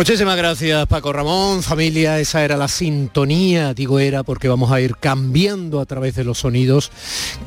Muchísimas gracias Paco Ramón, familia, esa era la sintonía, digo era porque vamos a ir cambiando a través de los sonidos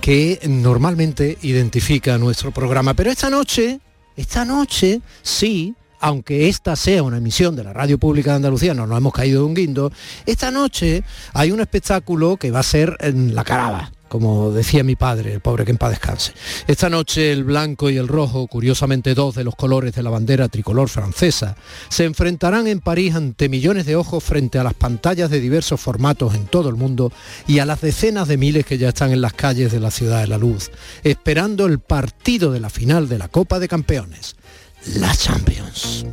que normalmente identifica nuestro programa. Pero esta noche, esta noche, sí, aunque esta sea una emisión de la Radio Pública de Andalucía, no nos hemos caído de un guindo, esta noche hay un espectáculo que va a ser en la caraba como decía mi padre, el pobre que en paz descanse. Esta noche el blanco y el rojo, curiosamente dos de los colores de la bandera tricolor francesa, se enfrentarán en París ante millones de ojos frente a las pantallas de diversos formatos en todo el mundo y a las decenas de miles que ya están en las calles de la ciudad de la luz, esperando el partido de la final de la Copa de Campeones, la Champions.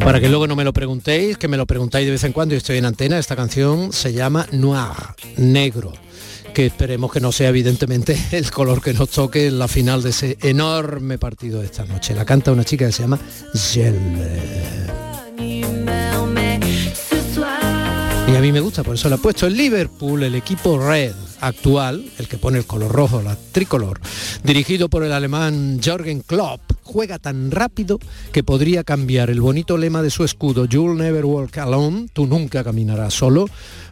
Para que luego no me lo preguntéis, que me lo preguntáis de vez en cuando y estoy en antena, esta canción se llama Noir, negro que esperemos que no sea evidentemente el color que nos toque en la final de ese enorme partido de esta noche. La canta una chica que se llama Gel. Y a mí me gusta, por eso la he puesto. El Liverpool, el equipo Red, actual, el que pone el color rojo, la tricolor, dirigido por el alemán Jürgen Klopp, juega tan rápido que podría cambiar el bonito lema de su escudo, You'll never walk alone, tú nunca caminarás solo,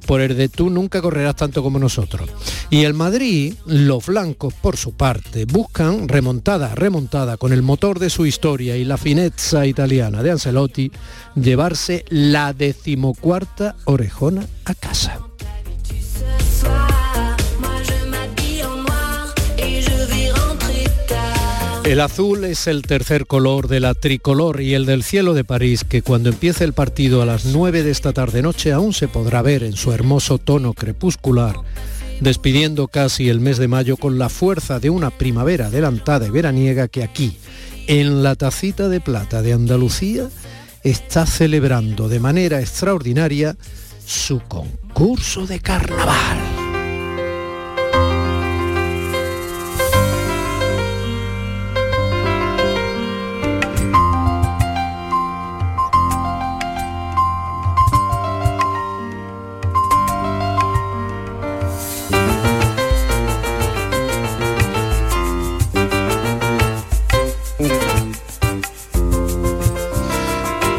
por el de tú nunca correrás tanto como nosotros. Y el Madrid, los blancos por su parte, buscan remontada, remontada con el motor de su historia y la finezza italiana de Ancelotti, llevarse la decimocuarta orejona a casa. El azul es el tercer color de la tricolor y el del cielo de París, que cuando empiece el partido a las 9 de esta tarde noche aún se podrá ver en su hermoso tono crepuscular, despidiendo casi el mes de mayo con la fuerza de una primavera adelantada y veraniega que aquí, en la tacita de plata de Andalucía, está celebrando de manera extraordinaria su concurso de carnaval.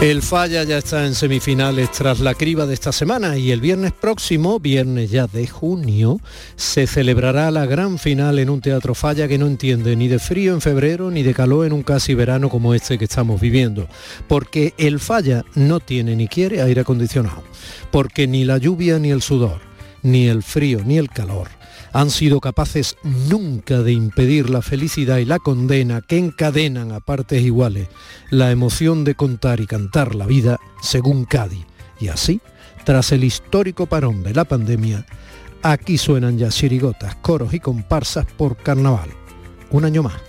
El Falla ya está en semifinales tras la criba de esta semana y el viernes próximo, viernes ya de junio, se celebrará la gran final en un teatro Falla que no entiende ni de frío en febrero ni de calor en un casi verano como este que estamos viviendo. Porque el Falla no tiene ni quiere aire acondicionado. Porque ni la lluvia ni el sudor, ni el frío ni el calor han sido capaces nunca de impedir la felicidad y la condena que encadenan a partes iguales la emoción de contar y cantar la vida según Cádiz. Y así, tras el histórico parón de la pandemia, aquí suenan ya chirigotas, coros y comparsas por carnaval. Un año más,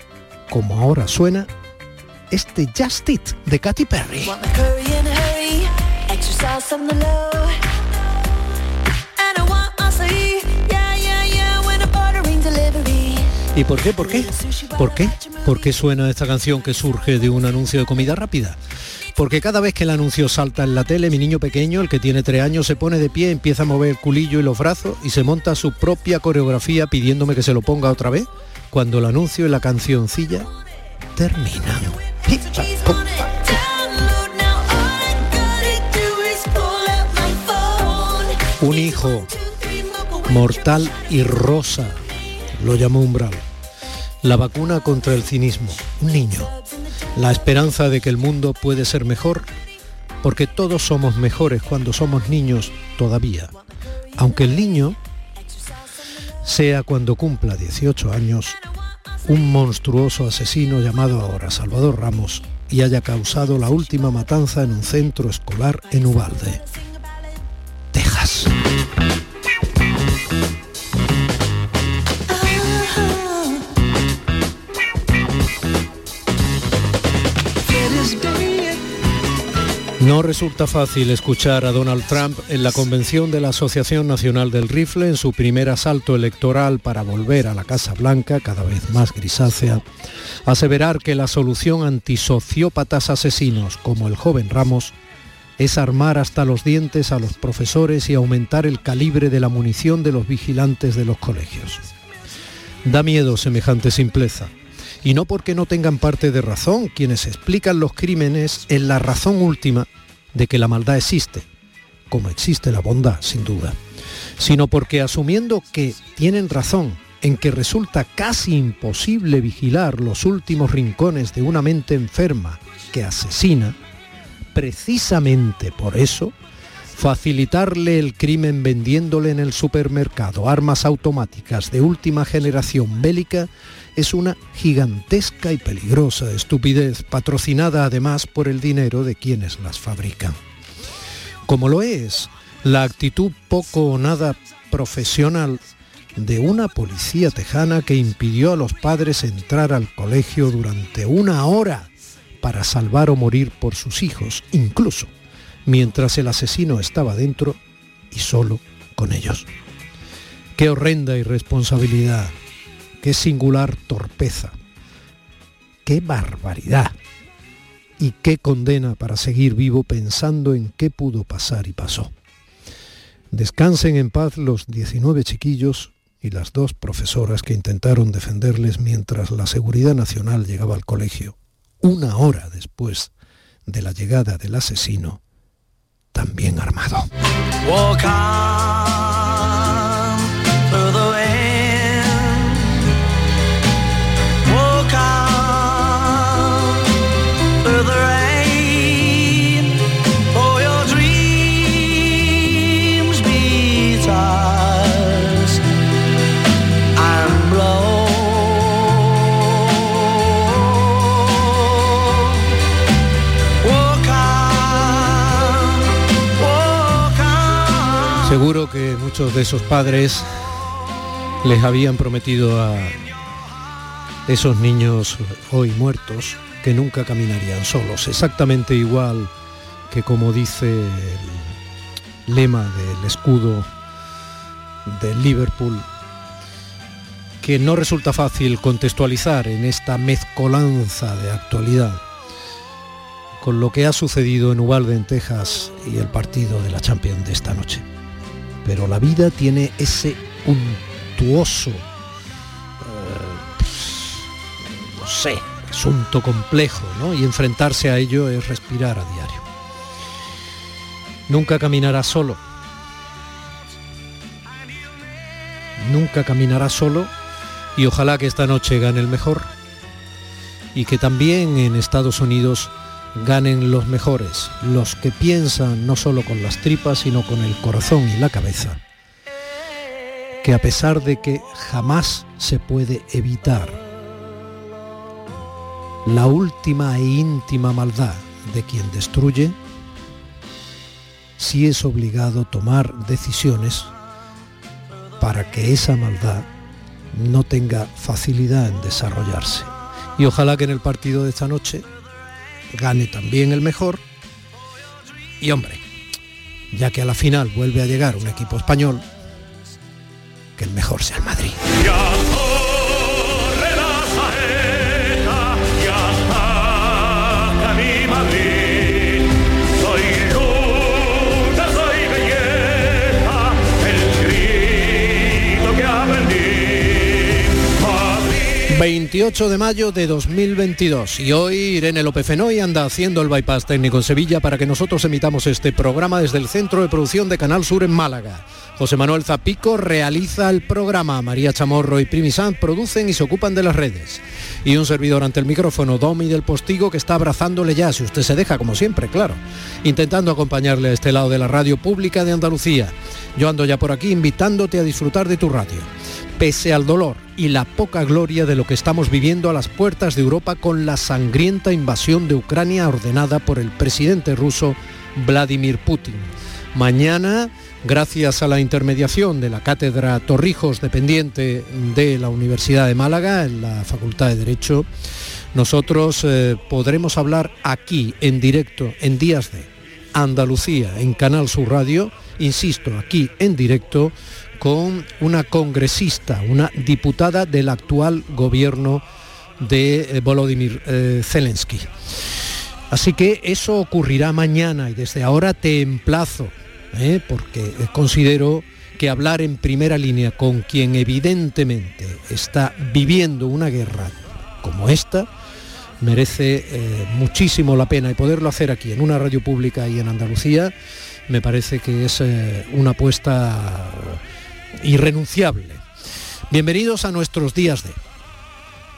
como ahora suena este Just It de Katy Perry. ¿Y por qué? ¿Por qué? ¿Por qué? ¿Por qué suena esta canción que surge de un anuncio de comida rápida? Porque cada vez que el anuncio salta en la tele, mi niño pequeño, el que tiene tres años, se pone de pie, empieza a mover el culillo y los brazos y se monta su propia coreografía pidiéndome que se lo ponga otra vez cuando el anuncio y la cancioncilla terminan. Un hijo mortal y rosa lo llamó umbral la vacuna contra el cinismo, un niño, la esperanza de que el mundo puede ser mejor, porque todos somos mejores cuando somos niños todavía, aunque el niño sea cuando cumpla 18 años un monstruoso asesino llamado ahora Salvador Ramos y haya causado la última matanza en un centro escolar en Ubalde, Texas. No resulta fácil escuchar a Donald Trump en la convención de la Asociación Nacional del Rifle en su primer asalto electoral para volver a la Casa Blanca, cada vez más grisácea, aseverar que la solución antisociópatas asesinos como el joven Ramos es armar hasta los dientes a los profesores y aumentar el calibre de la munición de los vigilantes de los colegios. Da miedo semejante simpleza. Y no porque no tengan parte de razón quienes explican los crímenes en la razón última de que la maldad existe, como existe la bondad, sin duda, sino porque asumiendo que tienen razón en que resulta casi imposible vigilar los últimos rincones de una mente enferma que asesina, precisamente por eso, facilitarle el crimen vendiéndole en el supermercado armas automáticas de última generación bélica es una gigantesca y peligrosa estupidez patrocinada además por el dinero de quienes las fabrican. Como lo es la actitud poco o nada profesional de una policía tejana que impidió a los padres entrar al colegio durante una hora para salvar o morir por sus hijos, incluso mientras el asesino estaba dentro y solo con ellos. Qué horrenda irresponsabilidad, qué singular torpeza, qué barbaridad y qué condena para seguir vivo pensando en qué pudo pasar y pasó. Descansen en paz los 19 chiquillos y las dos profesoras que intentaron defenderles mientras la Seguridad Nacional llegaba al colegio una hora después de la llegada del asesino, también armado. Muchos de esos padres les habían prometido a esos niños hoy muertos que nunca caminarían solos, exactamente igual que como dice el lema del escudo del Liverpool, que no resulta fácil contextualizar en esta mezcolanza de actualidad con lo que ha sucedido en Uvalde, en Texas, y el partido de la Champions de esta noche pero la vida tiene ese untuoso, eh, no sé, asunto complejo, ¿no? Y enfrentarse a ello es respirar a diario. Nunca caminará solo. Nunca caminará solo y ojalá que esta noche gane el mejor y que también en Estados Unidos ganen los mejores, los que piensan no solo con las tripas, sino con el corazón y la cabeza, que a pesar de que jamás se puede evitar la última e íntima maldad de quien destruye, sí es obligado tomar decisiones para que esa maldad no tenga facilidad en desarrollarse. Y ojalá que en el partido de esta noche gane también el mejor. Y hombre, ya que a la final vuelve a llegar un equipo español, que el mejor sea el Madrid. 28 de mayo de 2022 y hoy Irene López Fenoy anda haciendo el bypass técnico en Sevilla para que nosotros emitamos este programa desde el Centro de Producción de Canal Sur en Málaga. José Manuel Zapico realiza el programa, María Chamorro y Primisan producen y se ocupan de las redes. Y un servidor ante el micrófono, Domi del Postigo, que está abrazándole ya, si usted se deja, como siempre, claro, intentando acompañarle a este lado de la radio pública de Andalucía. Yo ando ya por aquí invitándote a disfrutar de tu radio pese al dolor y la poca gloria de lo que estamos viviendo a las puertas de Europa con la sangrienta invasión de Ucrania ordenada por el presidente ruso Vladimir Putin. Mañana, gracias a la intermediación de la Cátedra Torrijos, dependiente de la Universidad de Málaga, en la Facultad de Derecho, nosotros eh, podremos hablar aquí, en directo, en Días de Andalucía, en Canal Sur Radio, insisto, aquí en directo, con una congresista, una diputada del actual gobierno de eh, Volodymyr eh, Zelensky. Así que eso ocurrirá mañana y desde ahora te emplazo, ¿eh? porque considero que hablar en primera línea con quien evidentemente está viviendo una guerra como esta merece eh, muchísimo la pena y poderlo hacer aquí en una radio pública y en Andalucía me parece que es eh, una apuesta irrenunciable. Bienvenidos a nuestros días de.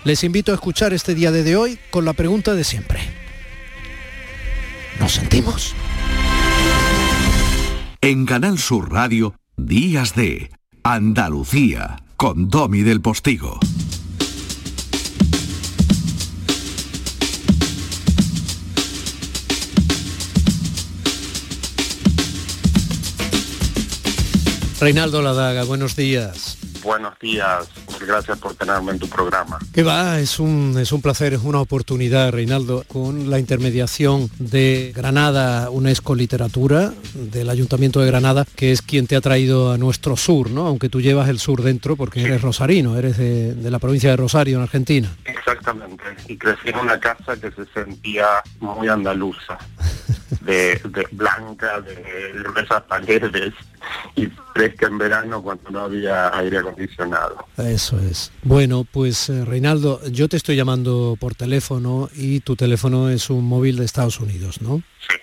Les invito a escuchar este día de hoy con la pregunta de siempre. ¿Nos sentimos? En Canal Sur Radio, Días de Andalucía, con Domi del Postigo. Reinaldo Ladaga, buenos días. Buenos días, gracias por tenerme en tu programa. Que va, es un, es un placer, es una oportunidad, Reinaldo, con la intermediación de Granada UNESCO Literatura, del Ayuntamiento de Granada, que es quien te ha traído a nuestro sur, ¿no? Aunque tú llevas el sur dentro porque eres rosarino, eres de, de, la provincia de Rosario, en Argentina. Exactamente, y crecí en una casa que se sentía muy andaluza. de, blanca, de gruesas paredes y fresca en verano cuando no había aire acondicionado. Eso es. Bueno, pues eh, Reinaldo, yo te estoy llamando por teléfono y tu teléfono es un móvil de Estados Unidos, ¿no? Sí.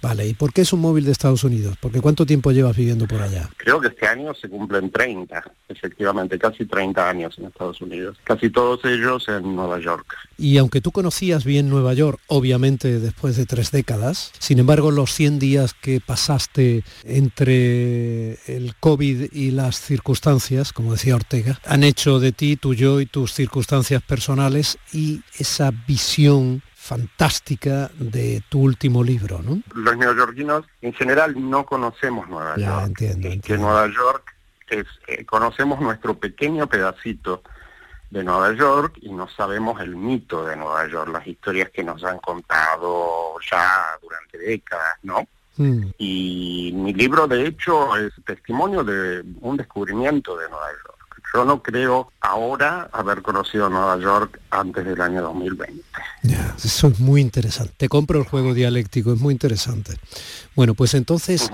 Vale, ¿y por qué es un móvil de Estados Unidos? Porque ¿cuánto tiempo llevas viviendo por allá? Creo que este año se cumplen 30, efectivamente, casi 30 años en Estados Unidos. Casi todos ellos en Nueva York. Y aunque tú conocías bien Nueva York, obviamente después de tres décadas, sin embargo los 100 días que pasaste entre el COVID y las circunstancias, como decía Ortega, han hecho de ti, tu yo y tus circunstancias personales y esa visión fantástica de tu último libro, ¿no? Los neoyorquinos en general no conocemos Nueva ya, York. Entiendo, que entiendo. Nueva York es, eh, conocemos nuestro pequeño pedacito de Nueva York y no sabemos el mito de Nueva York, las historias que nos han contado ya durante décadas, ¿no? Mm. Y mi libro, de hecho, es testimonio de un descubrimiento de Nueva York. Yo no creo ahora haber conocido Nueva York antes del año 2020. Ya, eso es muy interesante. Te compro el juego dialéctico, es muy interesante. Bueno, pues entonces.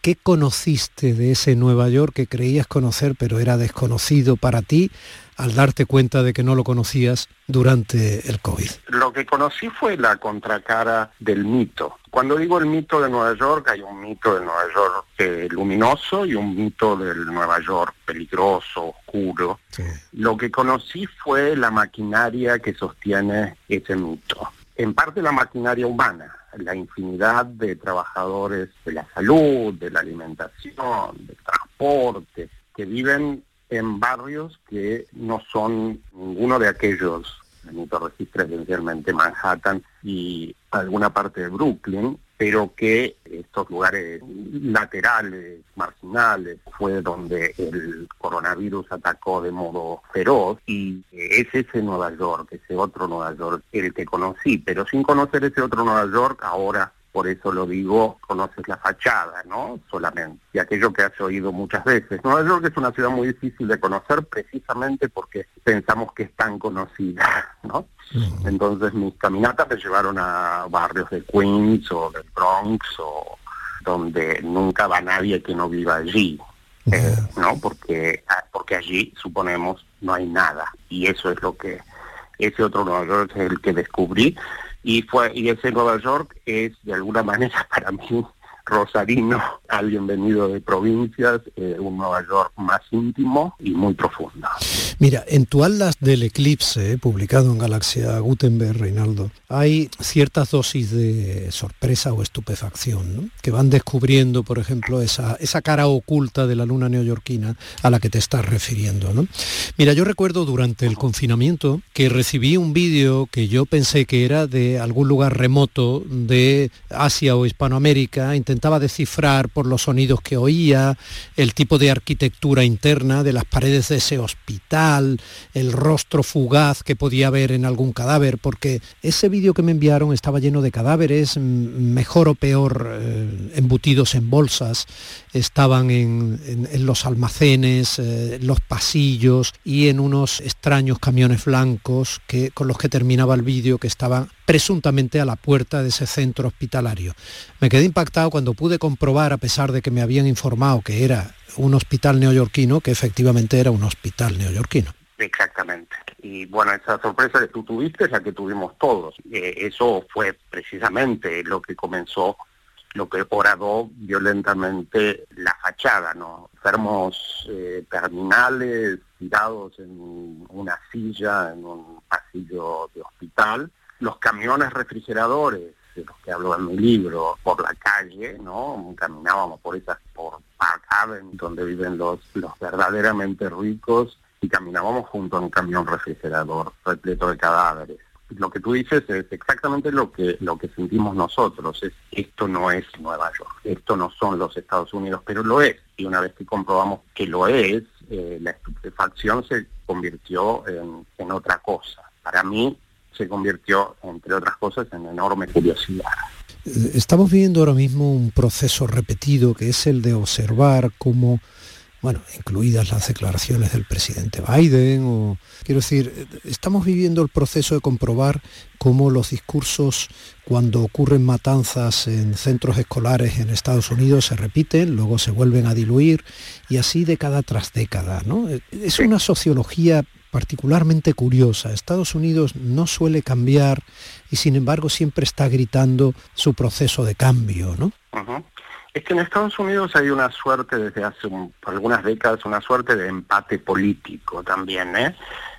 ¿qué conociste de ese Nueva York que creías conocer pero era desconocido para ti al darte cuenta de que no lo conocías durante el COVID? Lo que conocí fue la contracara del mito. Cuando digo el mito de Nueva York, hay un mito de Nueva York eh, luminoso y un mito del Nueva York peligroso, oscuro. Sí. Lo que conocí fue la maquinaria que sostiene ese mito. En parte la maquinaria humana, la infinidad de trabajadores de la salud, de la alimentación, del transporte, que viven en barrios que no son ninguno de aquellos, el mito registra esencialmente Manhattan y alguna parte de Brooklyn, pero que estos lugares laterales, marginales, fue donde el coronavirus atacó de modo feroz. Y es ese Nueva York, ese otro Nueva York, el que conocí, pero sin conocer ese otro Nueva York, ahora por eso lo digo, conoces la fachada, ¿no? Solamente. Y aquello que has oído muchas veces. Nueva York es una ciudad muy difícil de conocer precisamente porque pensamos que es tan conocida, ¿no? Entonces mis caminatas me llevaron a barrios de Queens o del Bronx o donde nunca va nadie que no viva allí, eh, ¿no? Porque, ah, porque allí, suponemos, no hay nada. Y eso es lo que, ese otro Nueva York es el que descubrí. Y, fue, y ese Nueva York es, de alguna manera, para mí, rosarino, alguien venido de provincias, eh, un Nueva York más íntimo y muy profundo. Mira, en tu Atlas del Eclipse, eh, publicado en Galaxia Gutenberg, Reinaldo, hay ciertas dosis de sorpresa o estupefacción, ¿no? que van descubriendo, por ejemplo, esa, esa cara oculta de la luna neoyorquina a la que te estás refiriendo. ¿no? Mira, yo recuerdo durante el confinamiento que recibí un vídeo que yo pensé que era de algún lugar remoto de Asia o Hispanoamérica, intentaba descifrar por los sonidos que oía, el tipo de arquitectura interna de las paredes de ese hospital, el rostro fugaz que podía haber en algún cadáver, porque ese vídeo que me enviaron estaba lleno de cadáveres, mejor o peor eh, embutidos en bolsas, estaban en, en- los almacenes, eh, los pasillos y en unos extraños camiones blancos que, con los que terminaba el vídeo que estaban presuntamente a la puerta de ese centro hospitalario. Me quedé impactado cuando pude comprobar, a pesar de que me habían informado que era un hospital neoyorquino, que efectivamente era un hospital neoyorquino. Exactamente. Y bueno, esa sorpresa que tú tuviste es la que tuvimos todos. Eh, eso fue precisamente lo que comenzó, lo que horadó violentamente la fachada, ¿no? Enfermos eh, terminales tirados en una silla, en un pasillo de hospital, los camiones refrigeradores de los que hablo en mi libro, por la calle, ¿no? Caminábamos por esas, por Park Avenue, donde viven los, los verdaderamente ricos, y caminábamos junto a un camión refrigerador repleto de cadáveres. Lo que tú dices es exactamente lo que lo que sentimos nosotros. Es esto no es Nueva York, esto no son los Estados Unidos, pero lo es. Y una vez que comprobamos que lo es, eh, la estupefacción se convirtió en, en otra cosa. Para mí se convirtió, entre otras cosas, en enorme curiosidad. Estamos viviendo ahora mismo un proceso repetido que es el de observar cómo bueno, incluidas las declaraciones del presidente Biden, o quiero decir, estamos viviendo el proceso de comprobar cómo los discursos cuando ocurren matanzas en centros escolares en Estados Unidos se repiten, luego se vuelven a diluir y así década tras década, ¿no? Es una sociología particularmente curiosa. Estados Unidos no suele cambiar y sin embargo siempre está gritando su proceso de cambio, ¿no? Es que en Estados Unidos hay una suerte desde hace algunas décadas, una suerte de empate político también, ¿eh?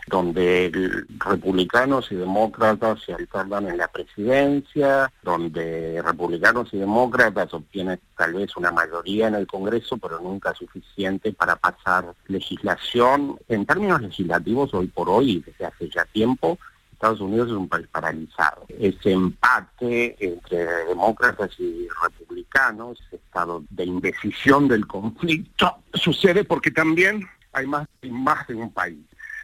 donde republicanos y demócratas se alternan en la presidencia, donde republicanos y demócratas obtienen tal vez una mayoría en el Congreso, pero nunca suficiente para pasar legislación. En términos legislativos, hoy por hoy, desde hace ya tiempo, Estados Unidos es un país paralizado. Ese empate entre demócratas y republicanos, ese estado de indecisión del conflicto, sucede porque también hay más, de un país.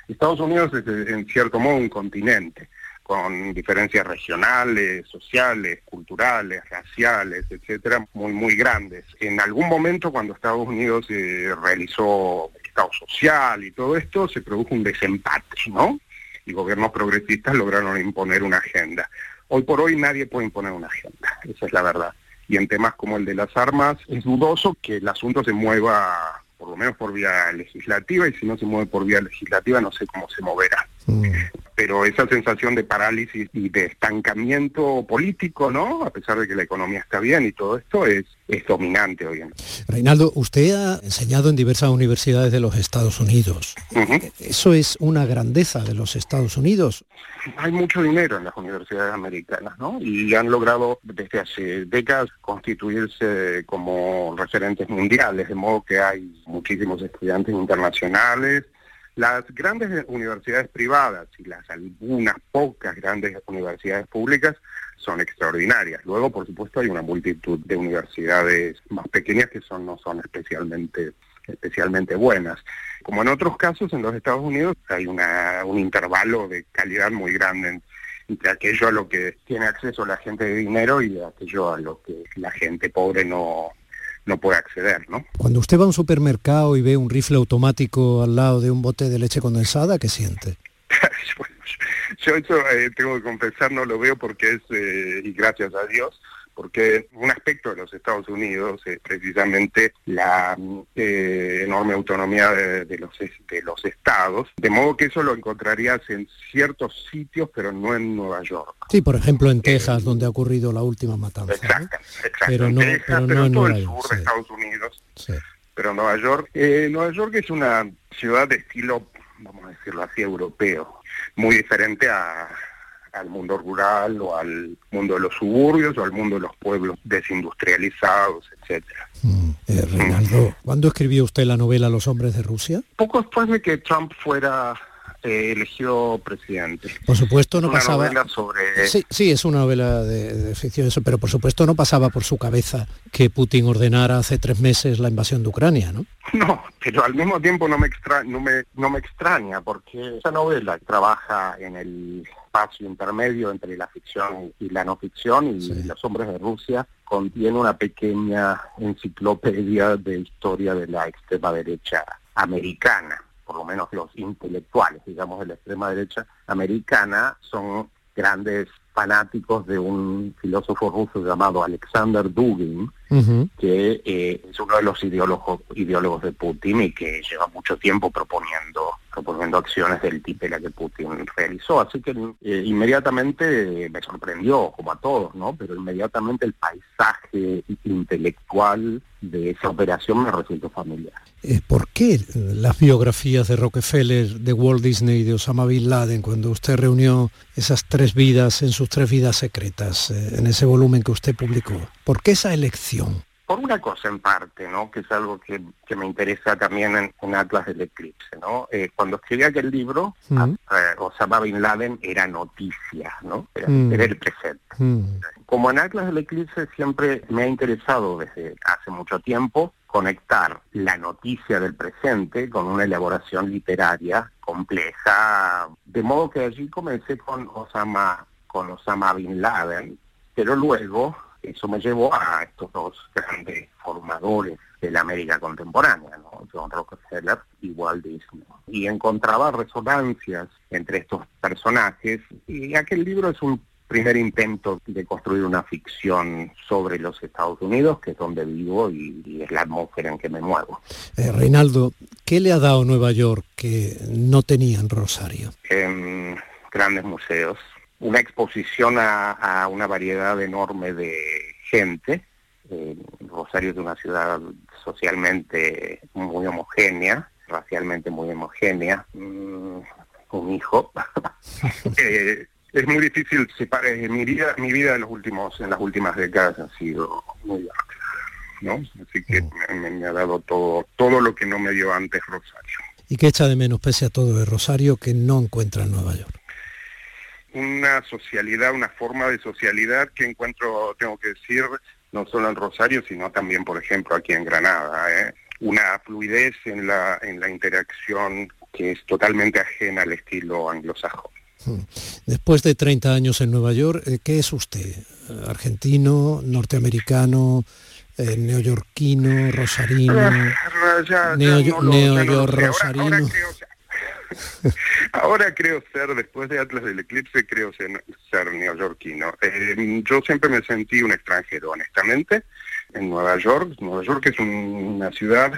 Estados Unidos es en cierto modo un continente con diferencias regionales, sociales, culturales, raciales, etcétera, muy muy grandes. En algún momento cuando Estados Unidos eh, realizó Estado social y todo esto, se produjo un desempate, ¿no? Y gobiernos progresistas lograron imponer una agenda. Hoy por hoy nadie puede imponer una agenda, esa es la verdad. Y en temas como el de las armas es dudoso que el asunto se mueva por lo menos por vía legislativa y si no se mueve por vía legislativa no sé cómo se moverá. Mm pero esa sensación de parálisis y de estancamiento político, ¿no? A pesar de que la economía está bien y todo esto es, es dominante hoy en día. Reinaldo, usted ha enseñado en diversas universidades de los Estados Unidos. ¿Eso es una grandeza de los Estados Unidos? Hay mucho dinero en las universidades americanas, ¿no? Y han logrado desde hace décadas constituirse como referentes mundiales, de modo que hay muchísimos estudiantes internacionales, las grandes universidades privadas y las algunas pocas grandes universidades públicas son extraordinarias. Luego, por supuesto, hay una multitud de universidades más pequeñas que son no son especialmente especialmente buenas. Como en otros casos en los Estados Unidos hay una, un intervalo de calidad muy grande entre aquello a lo que tiene acceso la gente de dinero y aquello a lo que la gente pobre no, no puede acceder, ¿no? Cuando usted va a un supermercado y ve un rifle automático al lado de un bote de leche condensada, ¿qué siente? yo eso eh, tengo que confesar, no lo veo porque es, eh, y gracias a Dios, porque un aspecto de los Estados Unidos es precisamente la eh, enorme autonomía de, los, de los estados, de modo que eso lo encontrarías en ciertos sitios, pero no en Nueva York. Sí, por ejemplo en Texas, donde ha ocurrido la última matanza. Exacto, exacto. Pero no, en pero en todo el sur de Estados Unidos. Pero Nueva York, eh, Nueva York es una ciudad de estilo, vamos a decirlo así, europeo, muy diferente a, al mundo rural o al mundo de los suburbios o al mundo de los pueblos desindustrializados, etcétera. Mm, eh, Reinaldo, ¿cuándo escribió usted la novela Los hombres de Rusia? Poco después de que Trump fuera eh, eligió presidente. Por supuesto no pasaba... sobre... Sí, sí, es una novela de, ficción eso, pero por supuesto no pasaba por su cabeza que Putin ordenara hace tres meses la invasión de Ucrania, ¿no? No, pero al mismo tiempo no me, extra... no me, no me extraña porque esa novela trabaja en el espacio intermedio entre la ficción y la no ficción y Los hombres de Rusia contiene una pequeña enciclopedia de historia de la extrema derecha americana. Por lo menos los intelectuales, digamos, de la extrema derecha americana, son grandes fanáticos de un filósofo ruso llamado Alexander Dugin, que eh, es uno de los ideólogos, ideólogos de Putin y que lleva mucho tiempo proponiendo proponiendo acciones del tipo la que Putin realizó. Así que eh, inmediatamente me sorprendió, como a todos, ¿no? Pero inmediatamente el paisaje intelectual de esa operación me resultó familiar. Eh, ¿Por qué las biografías de Rockefeller, de Walt Disney y de Osama Bin Laden, cuando usted reunió esas tres vidas en sus tres vidas secretas, eh, en ese volumen que usted publicó? ¿Por qué esa elección? Por una cosa en parte, ¿no? Que es algo que, me interesa también en, Atlas del Eclipse, ¿no? Eh, cuando escribí aquel libro, mm. eh, Osama Bin Laden era noticia, ¿no? Era, mm. el presente. Mm. Como en Atlas del Eclipse siempre me ha interesado desde hace mucho tiempo conectar la noticia del presente con una elaboración literaria compleja, de modo que allí comencé con Osama, con Osama Bin Laden, pero luego eso me llevó a estos dos grandes formadores de la América contemporánea, ¿no? John Rockefeller y Walt Disney. Y encontraba resonancias entre estos personajes y aquel libro es un primer intento de construir una ficción sobre los Estados Unidos, que es donde vivo y, es la atmósfera en que me muevo. Eh, Reinaldo, ¿qué le ha dado Nueva York que no tenía en Rosario? En grandes museos, una exposición a, una variedad enorme de gente. Eh, Rosario es una ciudad socialmente muy homogénea, racialmente muy homogénea. Mm, un hijo. Eh, es muy difícil separar. Eh, mi vida, mi vida en los últimos, en las últimas décadas ha sido muy ¿no? Así que mm. me, ha dado todo, todo lo que no me dio antes Rosario. ¿Y qué echa de menos, pese a todo, de Rosario que no encuentra en Nueva York? Una socialidad, una forma de socialidad que encuentro, tengo que decir, no solo en Rosario, sino también, por ejemplo, aquí en Granada. ¿eh? Una fluidez en la, en la interacción que es totalmente ajena al estilo anglosajón. Hmm. Después de 30 años en Nueva York, eh, ¿qué es usted? ¿Argentino, norteamericano, eh, neoyorquino, rosarino? Neo, rosarino. Ahora creo ser, después de Atlas del Eclipse, creo ser, ser neoyorquino. Eh, yo siempre me sentí un extranjero, honestamente, en Nueva York. Nueva York es una ciudad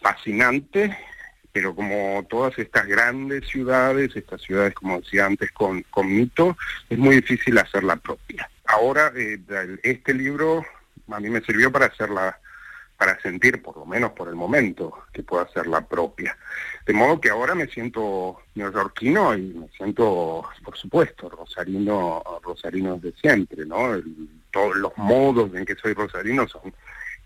fascinante, pero como todas estas grandes ciudades, estas ciudades, como decía antes, con, con mito, es muy difícil hacerla propia. Ahora, eh, este libro a mí me sirvió para hacerla para sentir, por lo menos por el momento, que pueda ser la propia. De modo que ahora me siento neoyorquino y me siento, por supuesto, rosarino, rosarino de siempre, ¿no? todos los modos en que soy rosarino son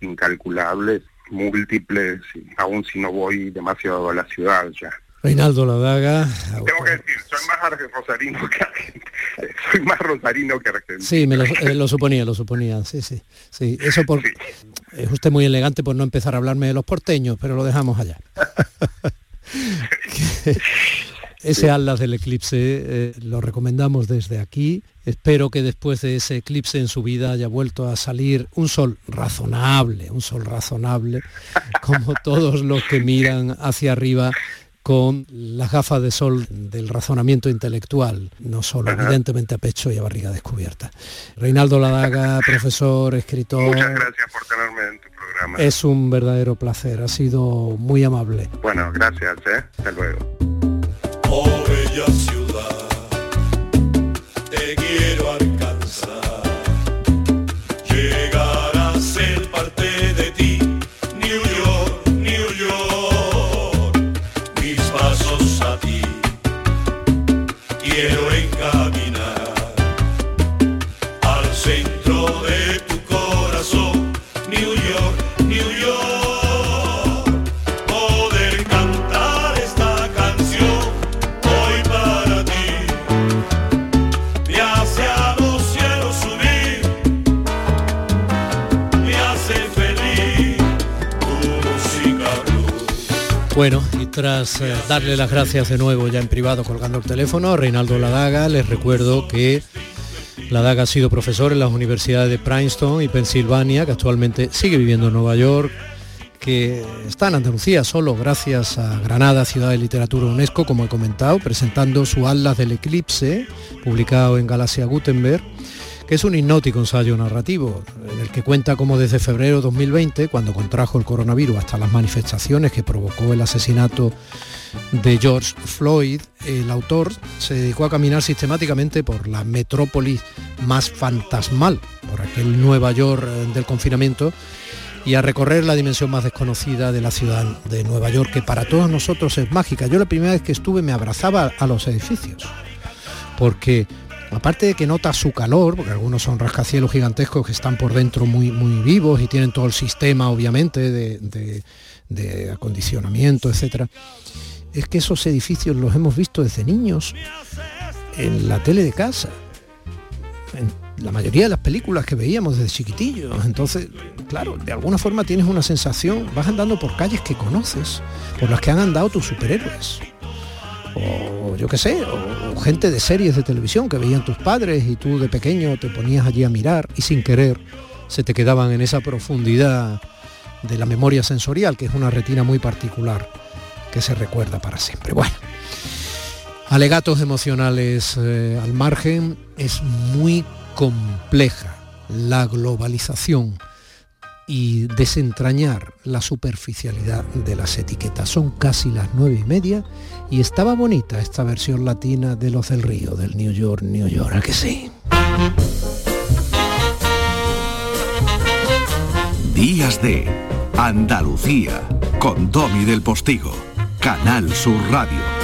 incalculables, múltiples, aún si no voy demasiado a la ciudad ya. Reinaldo Ladaga. Tengo que decir, soy más rosarino que argentino. Soy más rosarino que argentino. Sí, me eh, lo, suponía, lo suponía. Sí, sí. Sí, eso por es usted muy elegante por no empezar a hablarme de los porteños, pero lo dejamos allá. ese Atlas del eclipse eh, lo recomendamos desde aquí. Espero que después de ese eclipse en su vida haya vuelto a salir un sol razonable, un sol razonable, como todos los que miran hacia arriba con las gafas de sol del razonamiento intelectual, no solo evidentemente a pecho y a barriga descubierta. Reinaldo Ladaga, profesor, escritor. Muchas gracias por tenerme en tu programa. Es un verdadero placer, ha sido muy amable. Bueno, gracias, ¿eh? hasta luego. Bueno, y tras eh, darle las gracias de nuevo ya en privado colgando el teléfono a Reinaldo Ladaga, les recuerdo que Ladaga ha sido profesor en las universidades de Princeton y Pensilvania, que actualmente sigue viviendo en Nueva York, que está en Andalucía solo gracias a Granada, Ciudad de Literatura UNESCO, como he comentado, presentando su Atlas del Eclipse, publicado en Galaxia Gutenberg, que es un hipnótico ensayo narrativo, en el que cuenta cómo desde febrero de 2020, cuando contrajo el coronavirus, hasta las manifestaciones que provocó el asesinato de George Floyd, el autor se dedicó a caminar sistemáticamente por la metrópolis más fantasmal, por aquel Nueva York eh, del confinamiento, y a recorrer la dimensión más desconocida de la ciudad de Nueva York, que para todos nosotros es mágica. Yo la primera vez que estuve me abrazaba a los edificios, porque aparte de que nota su calor, porque algunos son rascacielos gigantescos que están por dentro muy, muy vivos y tienen todo el sistema, obviamente, de, de acondicionamiento, etcétera, es que esos edificios los hemos visto desde niños en la tele de casa la mayoría de las películas que veíamos desde chiquitillos. Entonces, claro, de alguna forma tienes una sensación, vas andando por calles que conoces, por las que han andado tus superhéroes. O yo qué sé, o, gente de series de televisión que veían tus padres y tú de pequeño te ponías allí a mirar y sin querer se te quedaban en esa profundidad de la memoria sensorial, que es una retina muy particular que se recuerda para siempre. Bueno, alegatos emocionales eh, al margen, es muy compleja la globalización y desentrañar la superficialidad de las etiquetas. Son casi las nueve y media y estaba bonita esta versión latina de Los del Río, del New York, New York, ¿a que sí? Días de Andalucía con Domi del Postigo, Canal Sur Radio.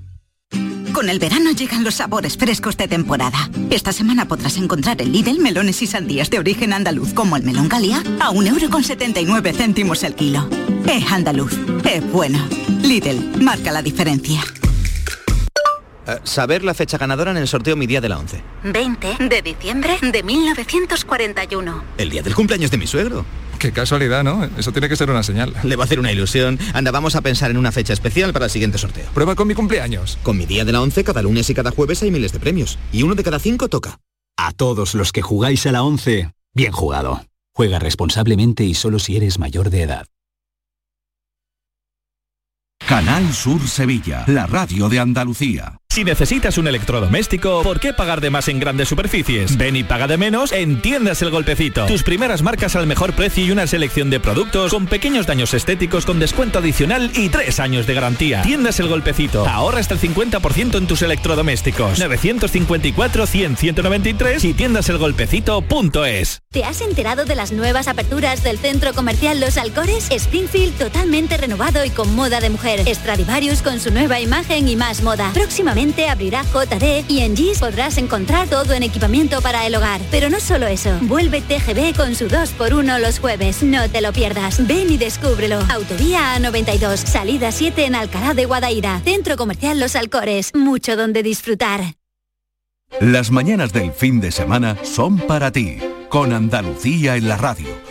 Con el verano llegan los sabores frescos de temporada. Esta semana podrás encontrar el Lidl melones y sandías de origen andaluz como el melón Galia a 1,79€ céntimos el kilo. Es andaluz, es bueno. Lidl, marca la diferencia. Eh, saber la fecha ganadora en el sorteo Mi Día de la 11. 20 de diciembre de 1941. El día del cumpleaños de mi suegro. Qué casualidad, ¿no? Eso tiene que ser una señal. Le va a hacer una ilusión. Anda, vamos a pensar en una fecha especial para el siguiente sorteo. Prueba con mi cumpleaños. Con mi día de la 11, cada lunes y cada jueves hay miles de premios. Y uno de cada cinco toca. A todos los que jugáis a la 11, bien jugado. Juega responsablemente y solo si eres mayor de edad. Canal Sur Sevilla, la radio de Andalucía. Si necesitas un electrodoméstico, ¿por qué pagar de más en grandes superficies? Ven y paga de menos en Tiendas El Golpecito. Tus primeras marcas al mejor precio y una selección de productos con pequeños daños estéticos con descuento adicional y tres años de garantía. Tiendas El Golpecito. Ahorra hasta el 50% en tus electrodomésticos. 954-100-193 y tiendaselgolpecito.es. ¿Te has enterado de las nuevas aperturas del centro comercial Los Alcores? Springfield totalmente renovado y con moda de mujer. Stradivarius con su nueva imagen y más moda. Próximamente abrirá JD y en GIS podrás encontrar todo en equipamiento para el hogar. Pero no solo eso, vuelve TGB con su 2x1 los jueves. No te lo pierdas. Ven y descúbrelo. Autovía A92, salida 7 en Alcalá de Guadaira. Centro Comercial Los Alcores. Mucho donde disfrutar. Las mañanas del fin de semana son para ti, con Andalucía en la radio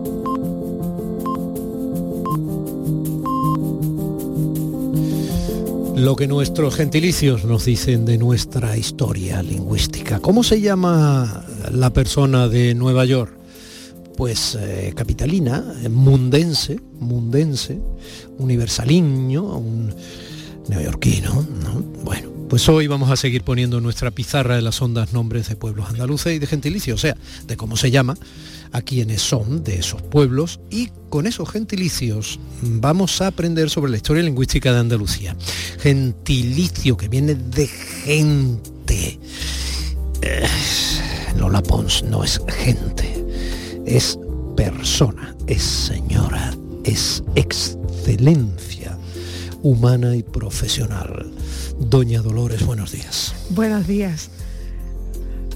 Lo que nuestros gentilicios nos dicen de nuestra historia lingüística. ¿Cómo se llama la persona de Nueva York? Pues eh, capitalina, mundense, mundense, universaliño, un neoyorquino, ¿no? Bueno, pues hoy vamos a seguir poniendo en nuestra pizarra de las ondas nombres de pueblos andaluces y de gentilicios, o sea, de cómo se llama a quienes son de esos pueblos y con esos gentilicios vamos a aprender sobre la historia lingüística de Andalucía. Gentilicio que viene de gente. Eh, Lola Pons no es gente, es persona, es señora es excelencia humana y profesional. Doña Dolores, buenos días. Buenos días.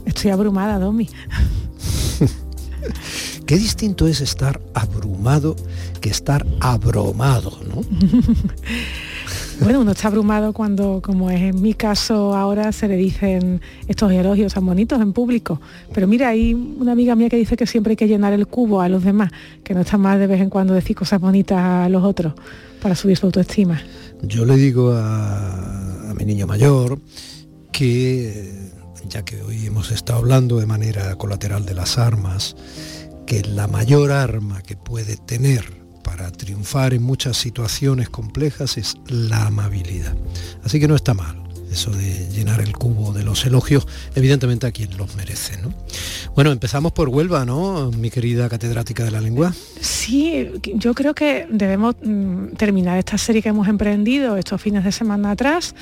Estoy abrumada, Domi. Qué distinto es estar abrumado que estar abromado, ¿no? Bueno, uno está abrumado cuando, como es en mi caso ahora, se le dicen estos elogios tan bonitos en público. Pero mira, hay una amiga mía que dice que siempre hay que llenar el cubo a los demás, que no está mal de vez en cuando decir cosas bonitas a los otros para subir su autoestima. Yo le digo a, a mi niño mayor que, ya que hoy hemos estado hablando de manera colateral de las armas, que la mayor arma que puede tener para triunfar en muchas situaciones complejas es la amabilidad. Así que no está mal eso de llenar el cubo de los elogios, evidentemente a quien los merece. ¿no? Bueno, empezamos por Huelva, ¿no? Mi querida catedrática de la lengua. Sí, yo creo que debemos mm, terminar esta serie que hemos emprendido estos fines de semana atrás,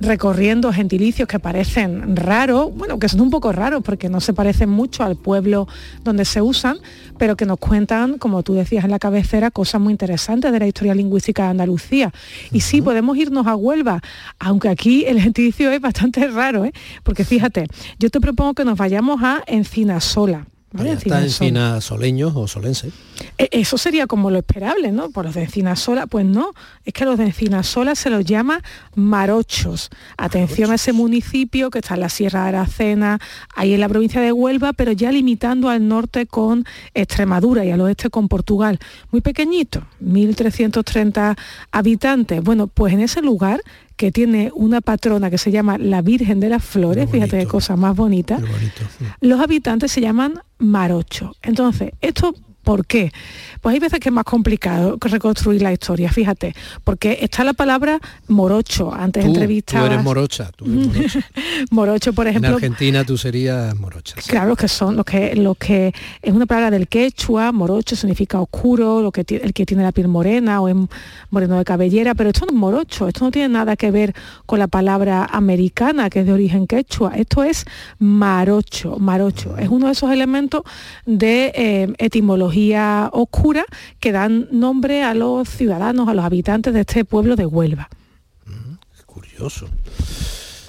recorriendo gentilicios que parecen raros, bueno, que son un poco raros porque no se parecen mucho al pueblo donde se usan, pero que nos cuentan, como tú decías en la cabecera, cosas muy interesantes de la historia lingüística de Andalucía. Y sí, podemos irnos a Huelva, aunque aquí el gentilicio es bastante raro, ¿eh? porque fíjate, yo te propongo que nos vayamos a Encinasola. ¿vale? Está Encinasola. encinasoleño o solense. E- Eso sería como lo esperable, ¿no? Por los de Encinasola, pues no, es que los de Encinasola se los llama marochos. Atención a ese municipio que está en la Sierra de Aracena, ahí en la provincia de Huelva, pero ya limitando al norte con Extremadura y al oeste con Portugal. Muy pequeñito, 1.330 habitantes. Bueno, pues en ese lugar que tiene una patrona que se llama la Virgen de las Flores, fíjate qué cosa más bonita, los habitantes se llaman marocho. Entonces, esto ¿Por qué? Pues hay veces que es más complicado reconstruir la historia, fíjate, porque está la palabra morocho, antes Tú, tú entrevistabas... eres morocha. tú eres morocha. morocho, por En ejemplo, Argentina tú serías morocha. sí. Claro, los que son, los que, los que es una palabra del quechua, morocho significa oscuro, lo que el que tiene la piel morena o es moreno de cabellera, pero esto no es morocho, esto no tiene nada que ver con la palabra americana que es de origen quechua, esto es marocho, marocho, es uno de esos elementos de eh, etimología oscura que dan nombre a los ciudadanos, a los habitantes de este pueblo de Huelva. Curioso.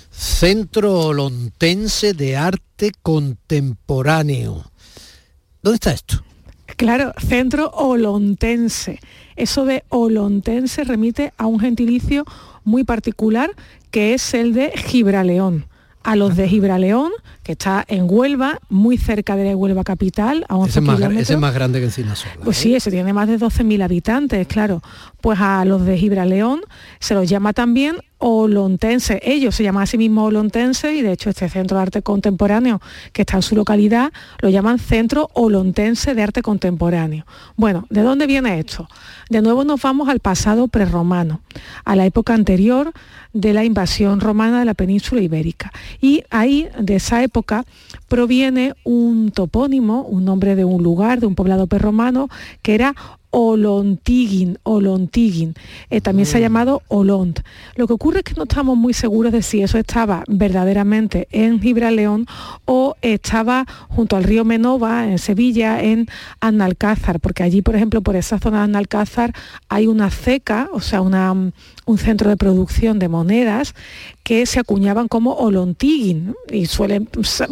Centro Olontense de Arte Contemporáneo. ¿Dónde está esto? Claro, centro olontense. Eso de olontense remite a un gentilicio muy particular que es el de Gibraleón. A los de Gibraleón, que está en Huelva, muy cerca de Huelva capital, a 11 Ese es, más, gra- kilómetros. ese es más grande que Encinasola. Pues sí, ese tiene más de 12.000 habitantes, claro. Pues a los de Gibraleón se los llama también olontense. Ellos se llaman a sí mismos olontense y de hecho este Centro de Arte Contemporáneo que está en su localidad lo llaman Centro Olontense de Arte Contemporáneo. Bueno, ¿de dónde viene esto? De nuevo nos vamos al pasado prerromano, a la época anterior de la invasión romana de la península ibérica. Y ahí, de esa época, proviene un topónimo, un nombre de un lugar, de un poblado prerromano, que era Olontiguin, Olontiguin. Eh, también se ha llamado Olont. Lo que ocurre es que no estamos muy seguros de si eso estaba verdaderamente en Gibraleón o estaba junto al río Menova, en Sevilla, en Analcázar, porque allí, por ejemplo, por esa zona de Analcázar hay una ceca, o sea, una, un centro de producción de monedas que se acuñaban como Olontiguin ¿no? y suele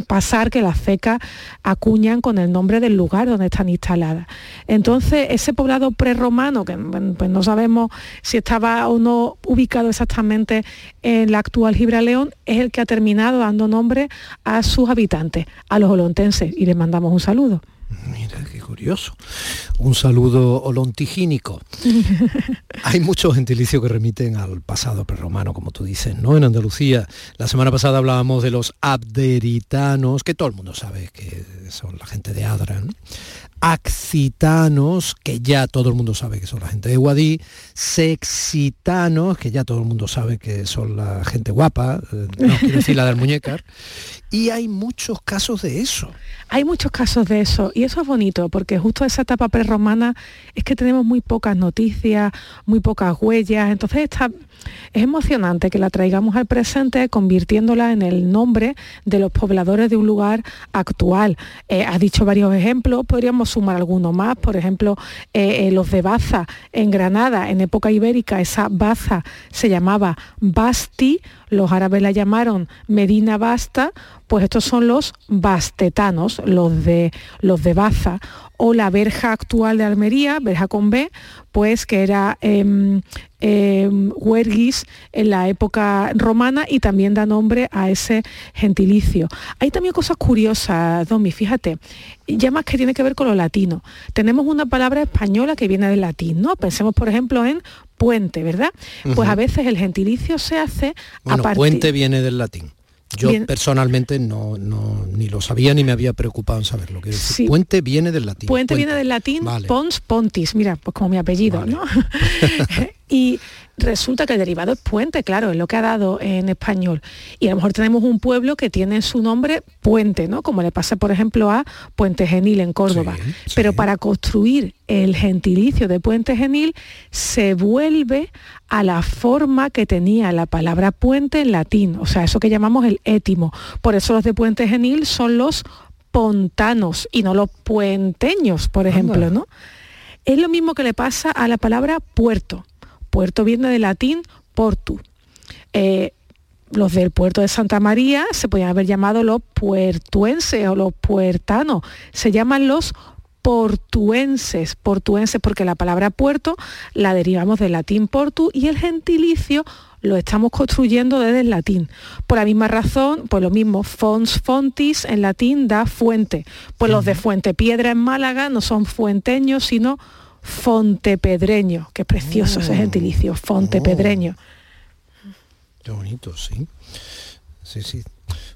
pasar que las cecas acuñan con el nombre del lugar donde están instaladas. Entonces, ese poblado prerromano, que pues no sabemos si estaba o no ubicado exactamente en la actual Gibraleón, es el que ha terminado dando nombre a sus habitantes, a los olontenses, y les mandamos un saludo. Curioso. Un saludo olontigínico. Hay muchos gentilicios que remiten al pasado prerromano, como tú dices, ¿no? En Andalucía, la semana pasada hablábamos de los abderitanos, que todo el mundo sabe que son la gente de Adra, ¿no? Accitanos, que ya todo el mundo sabe que son la gente de Guadí, sexitanos, que ya todo el mundo sabe que son la gente guapa, eh, no quiero decir la del muñecar, y hay muchos casos de eso. Hay muchos casos de eso y eso es bonito porque justo esa etapa prerromana es que tenemos muy pocas noticias, muy pocas huellas, entonces está, es emocionante que la traigamos al presente convirtiéndola en el nombre de los pobladores de un lugar actual. Eh, ha dicho varios ejemplos, podríamos sumar alguno más, por ejemplo, eh, eh, los de Baza en Granada, en época ibérica, esa Baza se llamaba Basti, los árabes la llamaron Medina Basta, pues estos son los bastetanos, los de, los de Baza, o la verja actual de Almería, verja con B, pues que era eh, Huerguis en la época romana y también da nombre a ese gentilicio. Hay también cosas curiosas, Domi, fíjate, ya más que tiene que ver con lo latino. Tenemos una palabra española que viene del latín, ¿no? Pensemos, por ejemplo, en puente, ¿verdad? Pues a veces el gentilicio se hace a partir... puente viene del latín. Yo personalmente no, ni lo sabía ni me había preocupado en saberlo. Que Puente viene del latín. Puente, viene del latín pons pontis, mira, pues como mi apellido, ¿no? y resulta que el derivado es puente, claro, es lo que ha dado en español. Y a lo mejor tenemos un pueblo que tiene su nombre puente, ¿no? Como le pasa, por ejemplo, a Puente Genil en Córdoba. Pero para construir el gentilicio de Puente Genil se vuelve a la forma que tenía la palabra puente en latín, o sea, eso que llamamos el étimo. Por eso los de Puente Genil son los pontanos y no los puenteños, por ejemplo, ¿no? Es lo mismo que le pasa a la palabra puerto. Puerto viene del latín portu. Eh, los del puerto de Santa María se podían haber llamado los puertuenses o los puertanos. Se llaman los portuenses, portuenses porque la palabra puerto la derivamos del latín portu y el gentilicio lo estamos construyendo desde el latín. Por la misma razón, pues lo mismo, fons fontis en latín da fuente. Pues los de Fuente Piedra en Málaga no son fuenteños, sino fontepedreño. Qué precioso ese oh. gentilicio, fontepedreño. Qué bonito, sí. Sí, sí.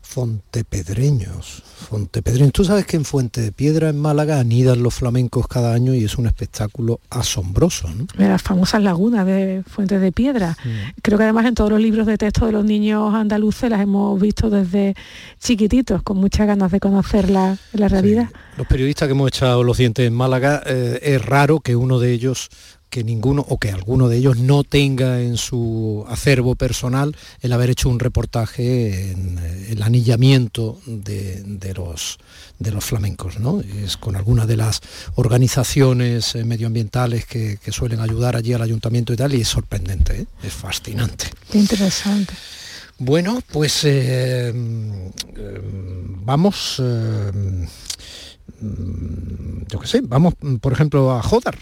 Fontepedreños, Fontepedreños. Tú sabes que en Fuente de Piedra, en Málaga, anidan los flamencos cada año y es un espectáculo asombroso. ¿no? Las famosas lagunas de Fuente de Piedra. Creo que además en todos los libros de texto de los niños andaluces las hemos visto desde chiquititos, con muchas ganas de conocer la, realidad. Los periodistas que hemos echado los dientes en Málaga, eh, es raro que uno de ellos que ninguno o que alguno de ellos no tenga en su acervo personal el haber hecho un reportaje en eh, el anillamiento de, los, de los flamencos, ¿no? Es con alguna de las organizaciones eh, medioambientales que, suelen ayudar allí al ayuntamiento y tal, y es sorprendente, ¿eh? es fascinante. Qué interesante. Bueno, pues vamos, yo qué sé, vamos por ejemplo a Jodar.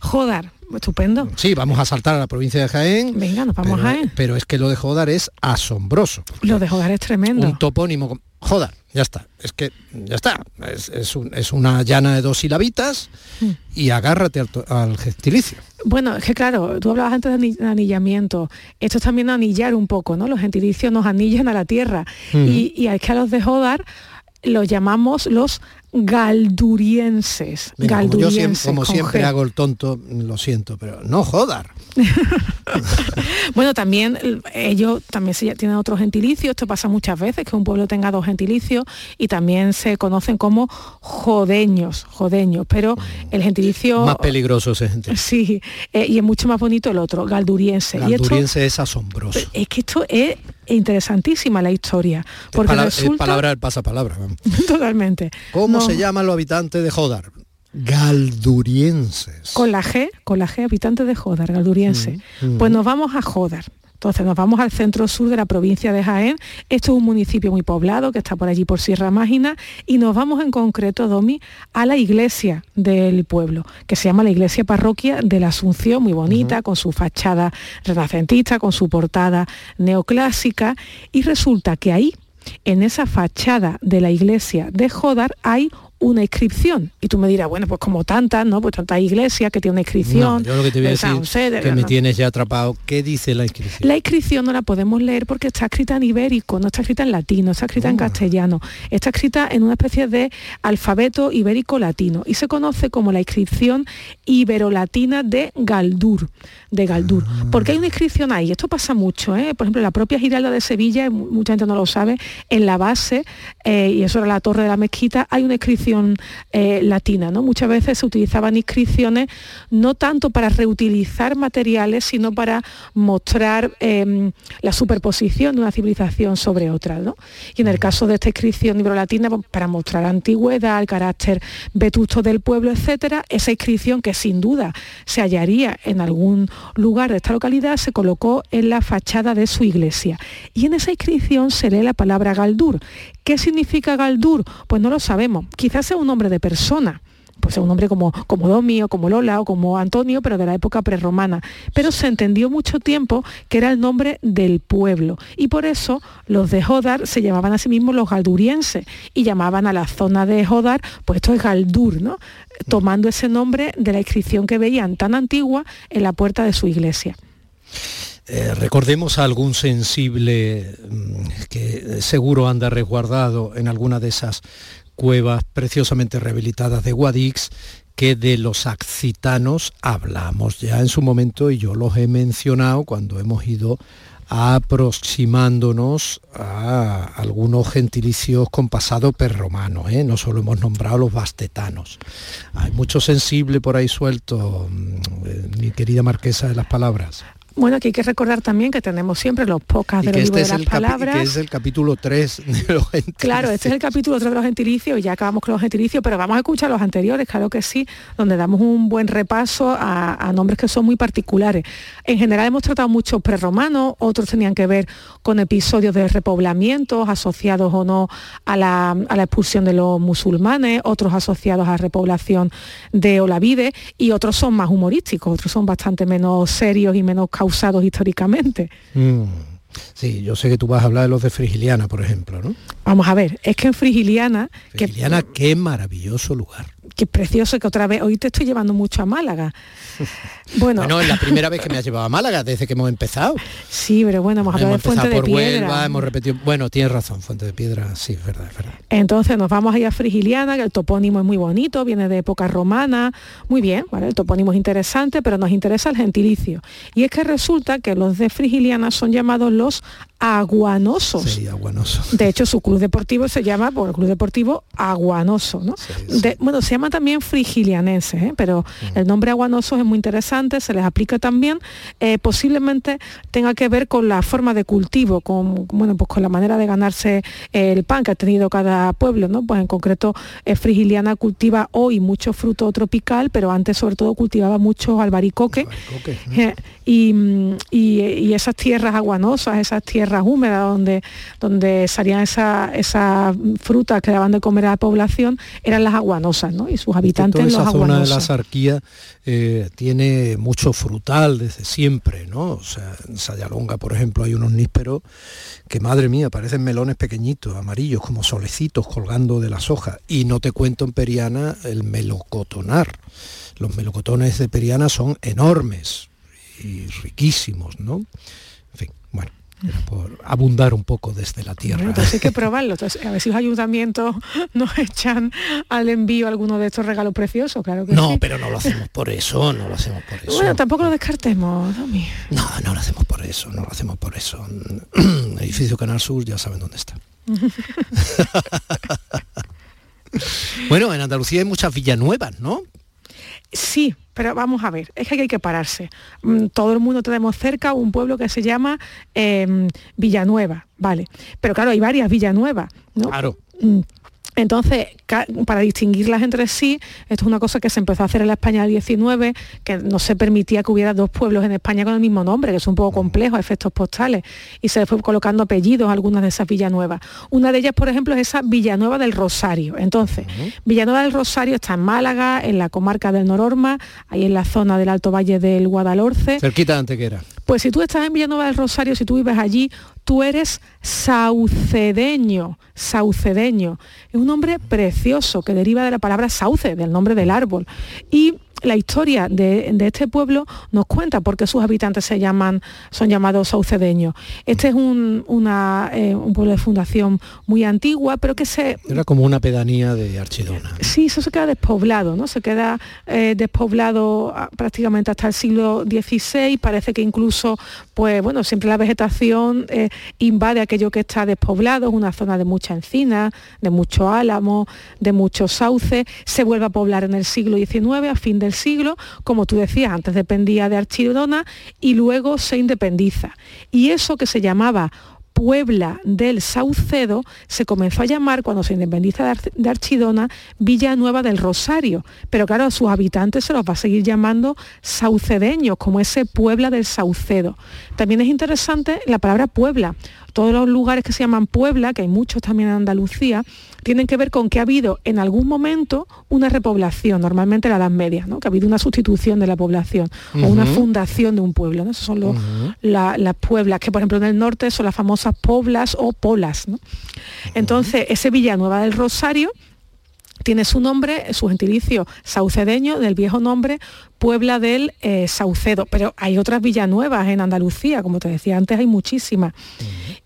Jodar, estupendo. Sí, vamos a saltar a la provincia de Jaén. Venga, nos vamos a Jaén. Pero es que lo de Jodar es asombroso. Lo de Jodar es tremendo. Un topónimo. Jodar, ya está. Es que ya está. Es, una llana de dos silabitas hmm. y agárrate al, gentilicio. Bueno, es que claro, tú hablabas antes de anillamiento. Esto es también anillar un poco, ¿no? Los gentilicios nos anillan a la tierra. Hmm. Y, y es que a los de Jodar los llamamos los galdurienses. como, siempre, hago el tonto, lo siento, pero no jodar. bueno, también ellos también tienen otros gentilicios, esto pasa muchas veces, que un pueblo tenga dos gentilicios y también se conocen como jodeños, jodeños, pero el gentilicio... Más peligroso ese gentilicio. Sí, eh, y es mucho más bonito el otro, galduriense. Galduriense es asombroso. Es que esto es interesantísima la historia. Porque es palabra del pasapalabra. Totalmente. ¿Cómo se llaman los habitantes de Jodar? Galdurienses. Con la G, con la G, habitantes de Jodar, galduriense. Mm, mm. Pues nos vamos a Jodar. Entonces nos vamos al centro sur de la provincia de Jaén. Esto es un municipio muy poblado que está por allí por Sierra Mágina y nos vamos en concreto, Domi, a la iglesia del pueblo, que se llama la iglesia parroquia de la Asunción, muy bonita, con su fachada renacentista, con su portada neoclásica y resulta que ahí en esa fachada de la iglesia de Jodar hay una inscripción. Y tú me dirás, bueno, pues como tantas, ¿no? Pues tantas iglesias que tiene una inscripción. yo lo que te voy a decir, que me tienes ya atrapado. ¿Qué dice la inscripción? La inscripción no la podemos leer porque está escrita en ibérico, no está escrita en latino, está escrita en ah. castellano. Está escrita en una especie de alfabeto ibérico-latino y se conoce como la inscripción ibero-latina de Galdur. De Galdur. Ah. Porque hay una inscripción ahí, esto pasa mucho, ¿eh? por ejemplo, la propia Giralda de Sevilla, mucha gente no lo sabe, en la base, eh, y eso era la torre de la mezquita, hay una inscripción eh, latina. ¿no? Muchas veces se utilizaban inscripciones no tanto para reutilizar materiales, sino para mostrar em, la superposición de una civilización sobre otra. Y en el caso de esta inscripción latina pues, para mostrar la antigüedad, el carácter vetusto del pueblo, etcétera, esa inscripción que sin duda se hallaría en algún lugar de esta localidad se colocó en la fachada de su iglesia. Y en esa inscripción se lee la palabra Galdur. ¿Qué significa Galdur? Pues no lo sabemos. Quizás sea un nombre de persona pues un nombre como, como Domi o como Lola o como Antonio, pero de la época prerromana. Pero se entendió mucho tiempo que era el nombre del pueblo. Y por eso los de Jodar se llamaban a sí mismos los galdurienses y llamaban a la zona de Jodar, pues esto es Galdur, ¿no? Tomando ese nombre de la inscripción que veían tan antigua en la puerta de su iglesia. Eh, recordemos a algún sensible mm, que seguro anda resguardado en alguna de esas cuevas preciosamente rehabilitadas de Guadix, que de los accitanos hablamos ya en su momento y yo los he mencionado cuando hemos ido aproximándonos a algunos gentilicios con pasado perromano, ¿eh? no solo hemos nombrado los bastetanos. Hay mucho sensible por ahí suelto, mm, eh, mi querida marquesa de las palabras. Bueno, aquí hay que recordar también que tenemos siempre los podcasts del libro este de las palabras. Que es el capítulo 3 de los gentilicios. Claro, este es el capítulo 3 de los gentilicios, ya acabamos con los gentilicios, pero vamos a escuchar los anteriores, claro que sí, donde damos un buen repaso a, nombres que son muy particulares. En general hemos tratado muchos prerromanos, otros tenían que ver con episodios de repoblamientos asociados o no a la, a la expulsión de los musulmanes, otros asociados a la repoblación de Olavide y otros son más humorísticos, otros son bastante menos serios y menos usados históricamente. Mm. Sí, yo sé que tú vas a hablar de los de Frigiliana, por ejemplo, ¿no? Vamos a ver, es que en Frigiliana... Frigiliana, qué maravilloso lugar. Qué precioso que otra vez, hoy te estoy llevando mucho a Málaga. Bueno, bueno, es la primera vez que me has llevado a Málaga desde que hemos empezado. Sí, pero bueno, hemos hablado de Fuente de Piedra. hemos repetido, bueno, tienes razón, Fuente de Piedra, sí, es verdad, es verdad. Entonces nos vamos a a Frigiliana, que el topónimo es muy bonito, viene de época romana, muy bien, ¿vale? el topónimo es interesante, pero nos interesa el gentilicio. Y es que resulta que los de Frigiliana son llamados los Sí, aguanosos. De hecho, su club deportivo se llama, por el club deportivo Aguanoso, ¿no? bueno, se llama también frigilianense, ¿eh? pero mm. el nombre aguanoso es muy interesante, se les aplica también, eh, posiblemente tenga que ver con la forma de cultivo, con, bueno, pues con la manera de ganarse el pan que ha tenido cada pueblo, ¿no? Pues en concreto eh, Frigiliana cultiva hoy mucho fruto tropical, pero antes sobre todo cultivaba mucho albaricoque, y, esas tierras aguanosas, esas tierras húmedas donde, donde salían esas esa frutas que daban de comer a la población, eran las aguanosas, ¿no? Y sus habitantes toda esa los zona de la Sarquía eh, tiene mucho frutal desde siempre, ¿no? O sea, en Sayalonga, por ejemplo, hay unos nísperos que, madre mía, parecen melones pequeñitos, amarillos, como solecitos colgando de las hojas. Y no te cuento en Periana el melocotonar. Los melocotones de Periana son enormes, y riquísimos, ¿no? En fin, bueno. Por abundar un poco desde la tierra. entonces hay que probarlo. a ver si los ayuntamientos nos echan al envío alguno de estos regalos preciosos, claro que No, pero no lo hacemos por eso, no lo hacemos por eso. Bueno, tampoco lo descartemos, No, no lo hacemos por eso, no lo hacemos por eso. edificio Canal Sur ya saben dónde está. bueno, en Andalucía hay muchas villanuevas, ¿no? Sí, pero vamos a ver, es que hay que pararse. Mm, todo el mundo tenemos cerca un pueblo que se llama em, Villanueva, ¿vale? Pero claro, hay varias Villanuevas, ¿no? Claro. Entonces, para distinguirlas entre sí, esto es una cosa que se empezó a hacer en la España del 19, que no se permitía que hubiera dos pueblos en España con el mismo nombre, que es un poco complejo, efectos postales, y se fue colocando apellidos a algunas de esas Villanuevas. Una de ellas, por ejemplo, es esa Villanueva del Rosario. Entonces, Villanueva del Rosario está en Málaga, en la comarca del Nororma, ahí en la zona del Alto Valle del Guadalhorce. Cerquita de Antequera. Pues si tú estás en Villanueva del Rosario, si tú vives allí, tú eres saucedeño, saucedeño. Es un nombre precioso que deriva de la palabra sauce, del nombre del árbol. Y la historia de, este pueblo nos cuenta por qué sus habitantes se llaman, son llamados saucedeños. Este es un, eh, un pueblo de fundación muy antigua, pero que se... Era como una pedanía de Archidona. Sí, eso se queda despoblado, ¿no? Se queda eh, despoblado ah, prácticamente hasta el siglo XVI, parece que incluso, pues bueno, siempre la vegetación eh, invade aquello que está despoblado, es una zona de mucha encina, de mucho álamo, de mucho sauce, se vuelve a poblar en el siglo XIX, a fin del siglo, como tú decías, antes dependía de Archidona y luego se independiza. Y eso que se llamaba Puebla del Saucedo se comenzó a llamar, cuando se independiza de Archidona, Villanueva del Rosario. Pero claro, a sus habitantes se los va a seguir llamando saucedeños, como ese Puebla del Saucedo. También es interesante la palabra Puebla. Todos los lugares que se llaman Puebla, que hay muchos también en Andalucía, tienen que ver con que ha habido en algún momento una repoblación, normalmente la Edad Media, ¿no? que ha habido una sustitución de la población o una fundación de un pueblo. ¿no? Esas son las pueblas, que por ejemplo en el norte son las famosas poblas o polas. Entonces, ese Villanueva del Rosario tiene su nombre, su gentilicio saucedeño, del viejo nombre Puebla del eh, Saucedo, pero hay otras villanuevas en Andalucía, como te decía antes, hay muchísimas.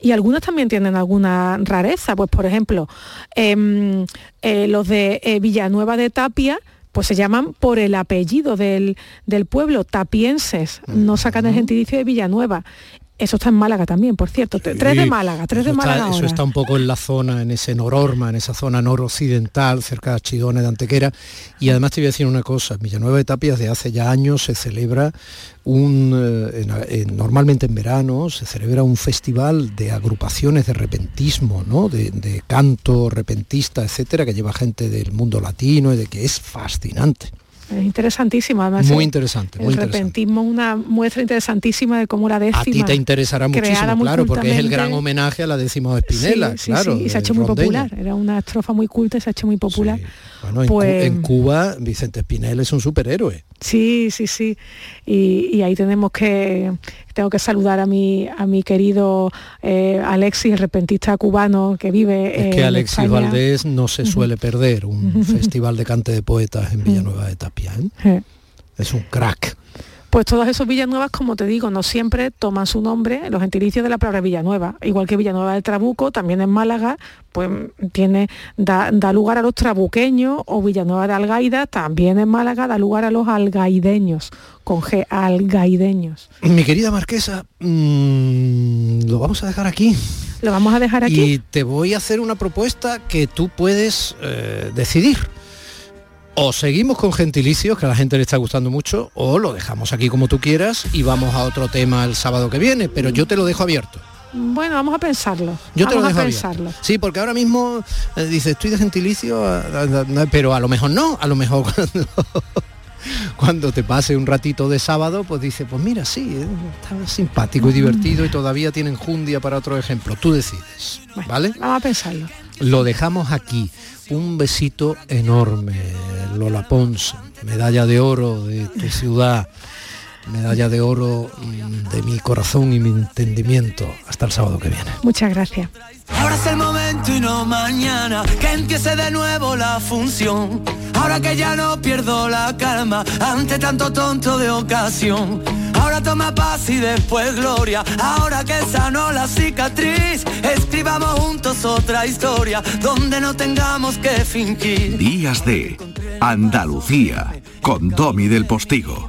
Y algunas también tienen alguna rareza, pues por ejemplo, em, eh, los de eh, Villanueva de Tapia, pues se llaman por el apellido del, pueblo, tapienses, no sacan el gentilicio de Villanueva. Eso está en Málaga también, por cierto. tres de Málaga, tres de Málaga. eso está un poco en la zona, en ese nororma, en esa zona noroccidental, cerca de Chidone de Antequera. Y además te voy a decir una cosa, Villanueva de Tapias de hace ya años se celebra un, eh, normalmente en verano, se celebra un festival de agrupaciones de repentismo, ¿no? de, de canto repentista, etcétera, que lleva gente del mundo latino y de que es fascinante. Es interesantísimo, además. Muy interesante. El, repentismo una muestra interesantísima de cómo la décima. A ti te interesará muchísimo, claro, porque es el gran homenaje a la décima Espinela, claro. y se ha hecho muy popular. Era una estrofa muy culta y se ha hecho muy popular. Bueno, pues, en, Cuba Vicente Espinel es un superhéroe. Sí, sí, sí. Y, ahí tenemos que tengo que saludar a mi a mi querido eh, Alexis, el repentista cubano que vive. Es que Alexis Valdés no se suele perder un festival de cante de poetas en Villanueva de Tapia. ¿eh? Es un crack. Pues todas esos Villanuevas, como te digo, no siempre toman su nombre, los gentilicios de la palabra Villanueva. Igual que Villanueva del Trabuco, también en Málaga, pues tiene, da, lugar a los trabuqueños, o Villanueva de Algaida, también en Málaga, da lugar a los algaideños, con G, algaideños. Mi querida Marquesa, mm, lo vamos a dejar aquí. Lo vamos a dejar aquí. Y te voy a hacer una propuesta que tú puedes eh, decidir o seguimos con gentilicios, que a la gente le está gustando mucho, o lo dejamos aquí como tú quieras y vamos a otro tema el sábado que viene, pero yo te lo dejo abierto. Bueno, vamos a pensarlo. Yo te lo dejo a pensarlo. Sí, porque ahora mismo eh, dice, estoy de gentilicio, pero a lo mejor no, a lo mejor cuando, te pase un ratito de sábado, pues dice, pues mira, sí, eh, está simpático y divertido y todavía tienen jundia para otro ejemplo. Tú decides, ¿vale? Vamos a pensarlo. Lo dejamos aquí un besito enorme, Lola Pons, medalla de oro de ciudad, medalla de oro mm, de mi corazón y mi entendimiento. Hasta el sábado que viene. Muchas gracias. Ahora es el momento y no mañana, que empiece de nuevo la función. Ahora que ya no pierdo la calma ante tanto tonto de ocasión. Ahora toma paz y después gloria. Ahora que sanó la cicatriz, escribamos juntos otra historia donde no tengamos que fingir. Días de Andalucía con Domi del Postigo.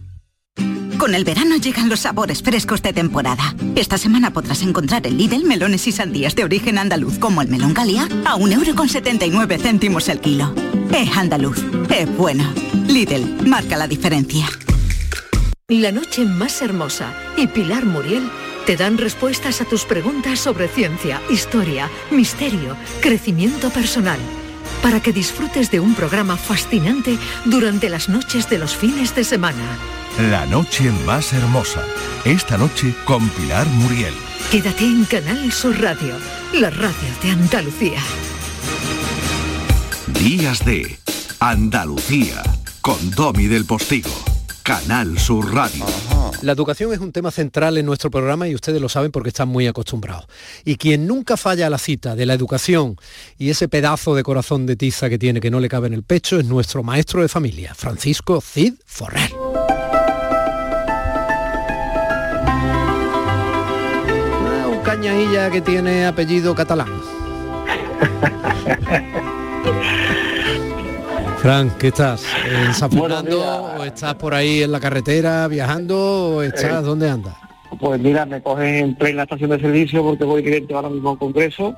Con el verano llegan los sabores frescos de temporada. Esta semana podrás encontrar en Lidl melones y sandías de origen andaluz como el melón Galia a 1,79€ céntimos el kilo. Es andaluz, es bueno. Lidl, marca la diferencia. La noche más hermosa y Pilar Muriel te dan respuestas a tus preguntas sobre ciencia, historia, misterio, crecimiento personal. Para que disfrutes de un programa fascinante durante las noches de los fines de semana. La noche más hermosa. Esta noche con Pilar Muriel. Quédate en Canal Sur Radio, la radio de Andalucía. Días de Andalucía con Domi del Postigo. Canal Sur Radio. La educación es un tema central en nuestro programa y ustedes lo saben porque están muy acostumbrados. Y quien nunca falla a la cita de la educación y ese pedazo de corazón de tiza que tiene que no le cabe en el pecho es nuestro maestro de familia, Francisco Cid Forrer. Un cañailla que tiene apellido catalán. Fran, ¿qué estás? ¿En San Fernando o estás por ahí en la carretera viajando o estás Eh, dónde andas? Pues mira, me cogen en plena estación de servicio porque voy directo ahora mismo a un congreso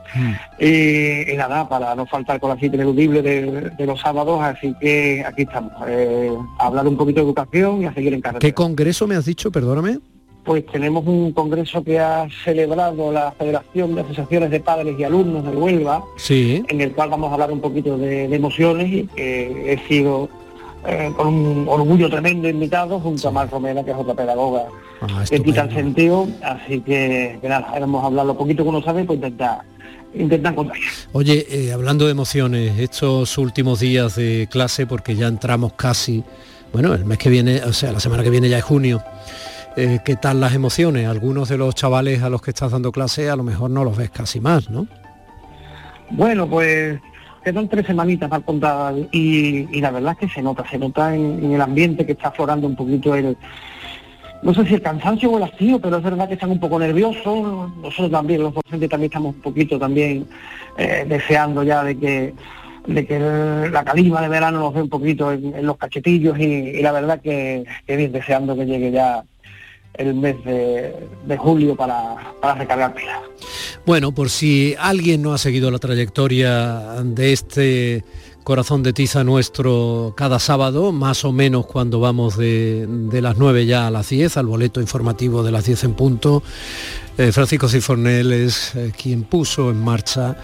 y, y nada, para no faltar con la cita ineludible de, de los sábados, así que aquí estamos, eh, a hablar un poquito de educación y a seguir en carretera. ¿Qué congreso me has dicho? Perdóname. Pues tenemos un congreso que ha celebrado la Federación de Asociaciones de Padres y Alumnos de Huelva, Sí. en el cual vamos a hablar un poquito de, de emociones y que he sido eh, con un orgullo tremendo invitado junto a Mar Romera, que es otra pedagoga Ah, que quita el sentido, así que, que nada, vamos a hablar lo poquito que uno sabe, pues intentar, intentar contar. Oye, eh, hablando de emociones, estos últimos días de clase, porque ya entramos casi, bueno, el mes que viene, o sea, la semana que viene ya es junio, eh, ¿qué tal las emociones? Algunos de los chavales a los que estás dando clase a lo mejor no los ves casi más, ¿no? Bueno, pues quedan tres semanitas para contar y, la verdad es que se nota, se nota en, el ambiente que está aflorando un poquito el, no sé si el cansancio o el hastío, pero es verdad que están un poco nerviosos, nosotros también, los docentes también estamos un poquito también eh, deseando ya de que de que la calima de verano nos dé un poquito en, los cachetillos y, y la verdad que, que bien deseando que llegue ya el mes de, julio para, recargar pilas. Bueno, por si alguien no ha seguido la trayectoria de este corazón de tiza nuestro cada sábado, más o menos cuando vamos de, de las 9 ya a las 10, al boleto informativo de las 10 en punto, eh, Francisco Cifornel es eh, quien puso en marcha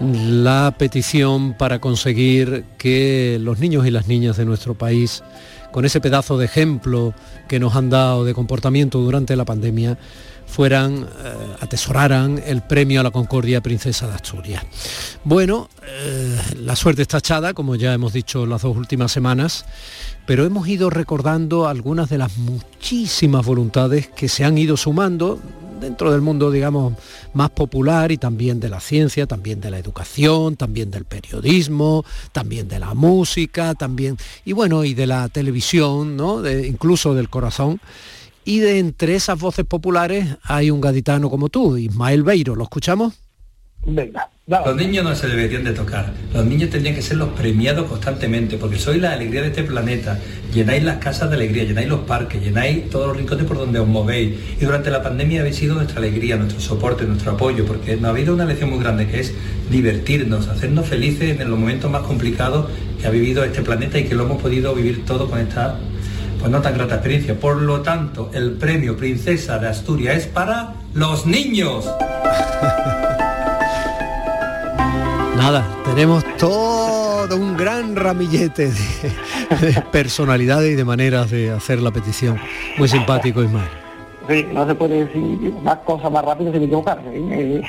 la petición para conseguir que los niños y las niñas de nuestro país, con ese pedazo de ejemplo que nos han dado de comportamiento durante la pandemia, fueran, eh, atesoraran el premio a la Concordia Princesa de Asturias. Bueno, eh, la suerte está echada, como ya hemos dicho las dos últimas semanas, pero hemos ido recordando algunas de las muchísimas voluntades que se han ido sumando dentro del mundo, digamos, más popular y también de la ciencia, también de la educación, también del periodismo, también de la música, también, y bueno, y de la televisión, ¿no? De- incluso del corazón. Y de entre esas voces populares hay un gaditano como tú, Ismael Beiro. ¿Lo escuchamos? Venga. Los niños no se deberían de tocar, los niños tendrían que ser los premiados constantemente, porque sois la alegría de este planeta, llenáis las casas de alegría, llenáis los parques, llenáis todos los rincones por donde os movéis, y durante la pandemia habéis sido nuestra alegría, nuestro soporte, nuestro apoyo, porque nos ha habido una lección muy grande que es divertirnos, hacernos felices en los momentos más complicados que ha vivido este planeta y que lo hemos podido vivir todo con esta pues no tan grata experiencia. Por lo tanto, el premio Princesa de Asturias es para los niños. Nada, tenemos todo un gran ramillete de, de personalidades y de maneras de hacer la petición. Muy simpático, Ismael. Sí, no se puede decir más cosas más rápido sin equivocarse. ¿eh?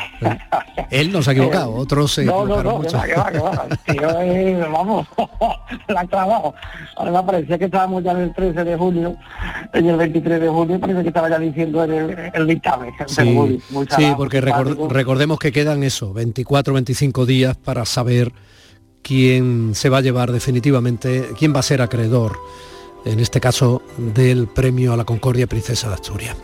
Él no se ha equivocado, otros se no, no, equivocaron no, que mucho. va, que va, que va. El tío es, vamos, la ha clavado. Además parecía que estábamos ya en el 13 de junio, en el 23 de junio, parece que estaba ya diciendo el, el dictamen. Sí, muy- muy sí, porque recordemos que quedan eso, 24, 25 días para saber quién se va a llevar definitivamente, quién va a ser acreedor en este caso del premio a la Concordia Princesa de Asturias.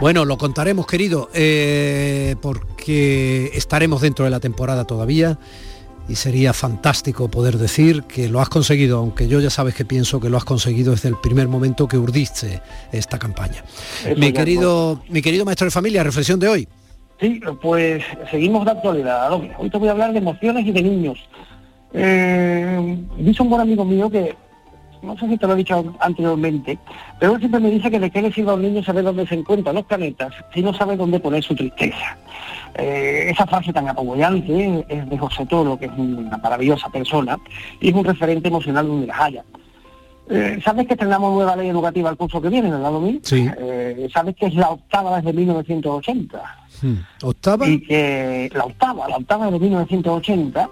Bueno, lo contaremos, querido, eh, porque estaremos dentro de la temporada todavía y sería fantástico poder decir que lo has conseguido, aunque yo ya sabes que pienso que lo has conseguido desde el primer momento que urdiste esta campaña. mi querido, mi querido maestro de familia, reflexión de hoy. Sí, pues seguimos de actualidad. Hoy te voy a hablar de emociones y de niños. Eh, dice un buen amigo mío que no sé si te lo he dicho anteriormente, pero él siempre me dice que de qué le sirve a un niño saber dónde se encuentran los planetas si no sabe dónde poner su tristeza. Eh, esa frase tan apoyante es de José Toro, que es una maravillosa persona y es un referente emocional donde las haya. Eh, ¿Sabes que tenemos nueva ley educativa el curso que viene, ¿verdad, Domingo? Sí. Eh, ¿Sabes que es la octava desde 1980? Hmm. ¿Octava? Y que la octava, la octava de 1980,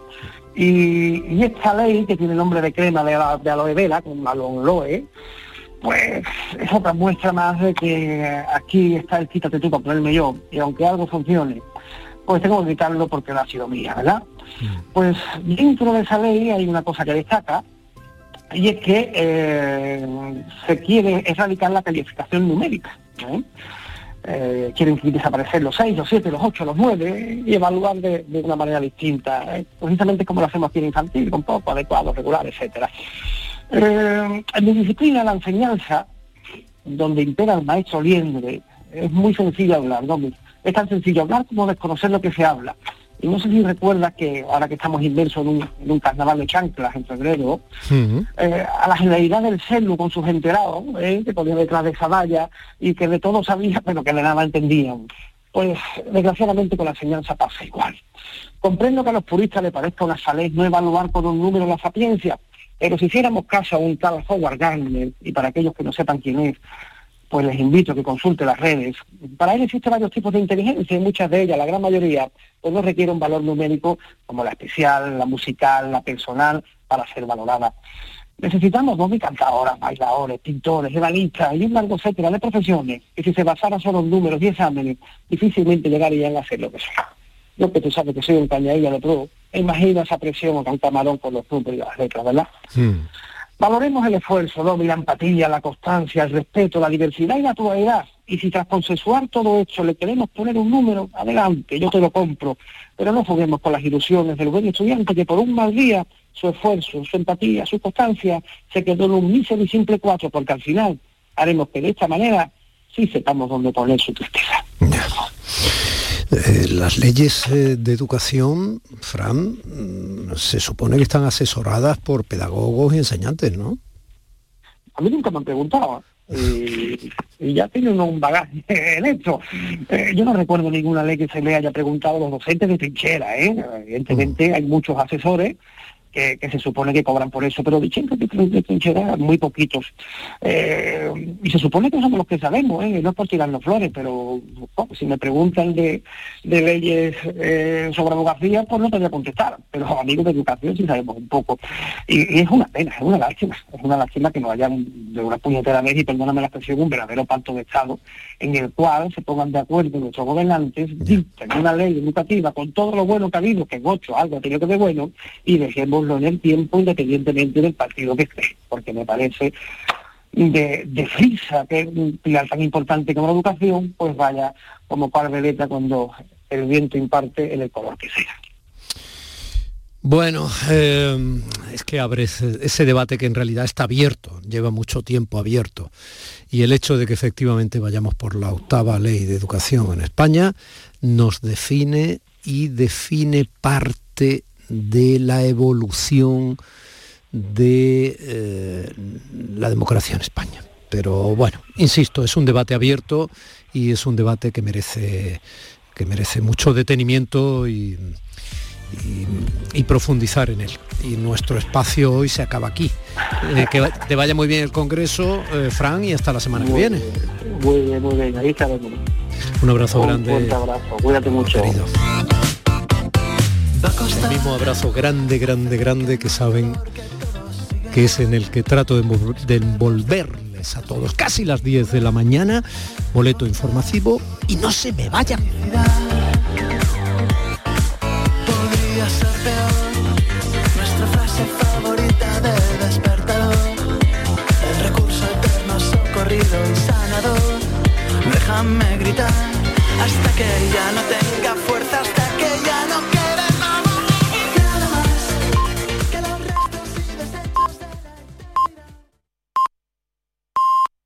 y, esta ley, que tiene el nombre de crema de, de aloe vera, con loe, pues es otra muestra más de que aquí está el quítate tú para ponerme yo, y aunque algo funcione, pues tengo que evitarlo porque no ha sido mía, ¿verdad? Hmm. Pues dentro de esa ley hay una cosa que destaca, y es que eh, se quiere erradicar la calificación numérica. ¿eh? Eh, quieren desaparecer los 6, los 7, los 8, los 9 y evaluar de, una manera distinta, precisamente como lo hacemos aquí en infantil, con poco, adecuado, regular, etcétera. en mi disciplina, la enseñanza, donde impera el maestro liendre, es muy sencillo hablar, ¿no? Es tan sencillo hablar como desconocer lo que se habla. Y no sé si recuerdas que ahora que estamos inmersos en un, carnaval de chanclas en febrero, eh, a la generalidad del celu con sus enterados, eh, que ponía detrás de esa valla y que de todo sabía, pero que de nada entendían. Pues desgraciadamente con la enseñanza pasa igual. Comprendo que a los puristas les parezca una salez no evaluar con un número la sapiencia, pero si hiciéramos caso a un tal Howard Gardner, y para aquellos que no sepan quién es, pues les invito a que consulte las redes. Para él existen varios tipos de inteligencia y muchas de ellas, la gran mayoría, pues no requiere un valor numérico como la especial, la musical, la personal, para ser valorada. Necesitamos dos cantadoras, bailadores, pintores, ebanistas y un largo etcétera de profesiones que si se basara solo en números y exámenes, difícilmente llegarían a hacer lo que sea. Yo que tú sabes que soy un cañadilla de pro, imagino esa presión o un camarón con los números y las letras, ¿verdad? Valoremos el esfuerzo, la empatía, la constancia, el respeto, la diversidad y la naturalidad. Y si tras consensuar todo esto le queremos poner un número, adelante, yo te lo compro. Pero no juguemos con las ilusiones del buen estudiante que por un mal día su esfuerzo, su empatía, su constancia se quedó en un mísero y simple cuatro, porque al final haremos que de esta manera sí sepamos dónde poner su tristeza. Eh, las leyes eh, de educación, Fran, mm, se supone que están asesoradas por pedagogos y enseñantes, ¿no? A mí nunca me han preguntado. Y, ya tienen un bagaje en esto. Eh, yo no recuerdo ninguna ley que se le haya preguntado a los docentes de trinchera, ¿eh? Evidentemente hay muchos asesores que, se supone que cobran por eso, pero de de trinchera muy poquitos. Eh, y se supone que somos los que sabemos, ¿eh? no es por tirarnos flores, pero si me preguntan de, leyes eh, sobre abogacía, pues no te voy a contestar, pero amigos de educación sí sabemos un poco. Y, es una pena, es una lástima, es una lástima que no haya de una puñetera vez, y perdóname la expresión, un verdadero pacto de Estado en el cual se pongan de acuerdo nuestros gobernantes, dicten una ley educativa con todo lo bueno que ha habido, que en ocho algo ha tenido que ver bueno, y dejemos en el tiempo independientemente del partido que esté, porque me parece de, de frisa que un pilar tan importante como la educación, pues vaya como par de cuando el viento imparte en el color que sea. Bueno, eh, es que abre ese, debate que en realidad está abierto, lleva mucho tiempo abierto. Y el hecho de que efectivamente vayamos por la octava ley de educación en España nos define y define parte de la evolución de eh, la democracia en España. Pero bueno, insisto, es un debate abierto y es un debate que merece, que merece mucho detenimiento y, profundizar en él. Y nuestro espacio hoy se acaba aquí. Eh, que te vaya muy bien el Congreso, eh, Fran, y hasta la semana que viene. Muy bien, muy bien, ahí Un abrazo grande. Un abrazo, cuídate mucho. El mismo abrazo grande, grande, grande que saben que es en el que trato de envolverles a todos. Casi las 10 de la mañana, boleto informativo y no se me vayan. Déjame gritar hasta que ya no te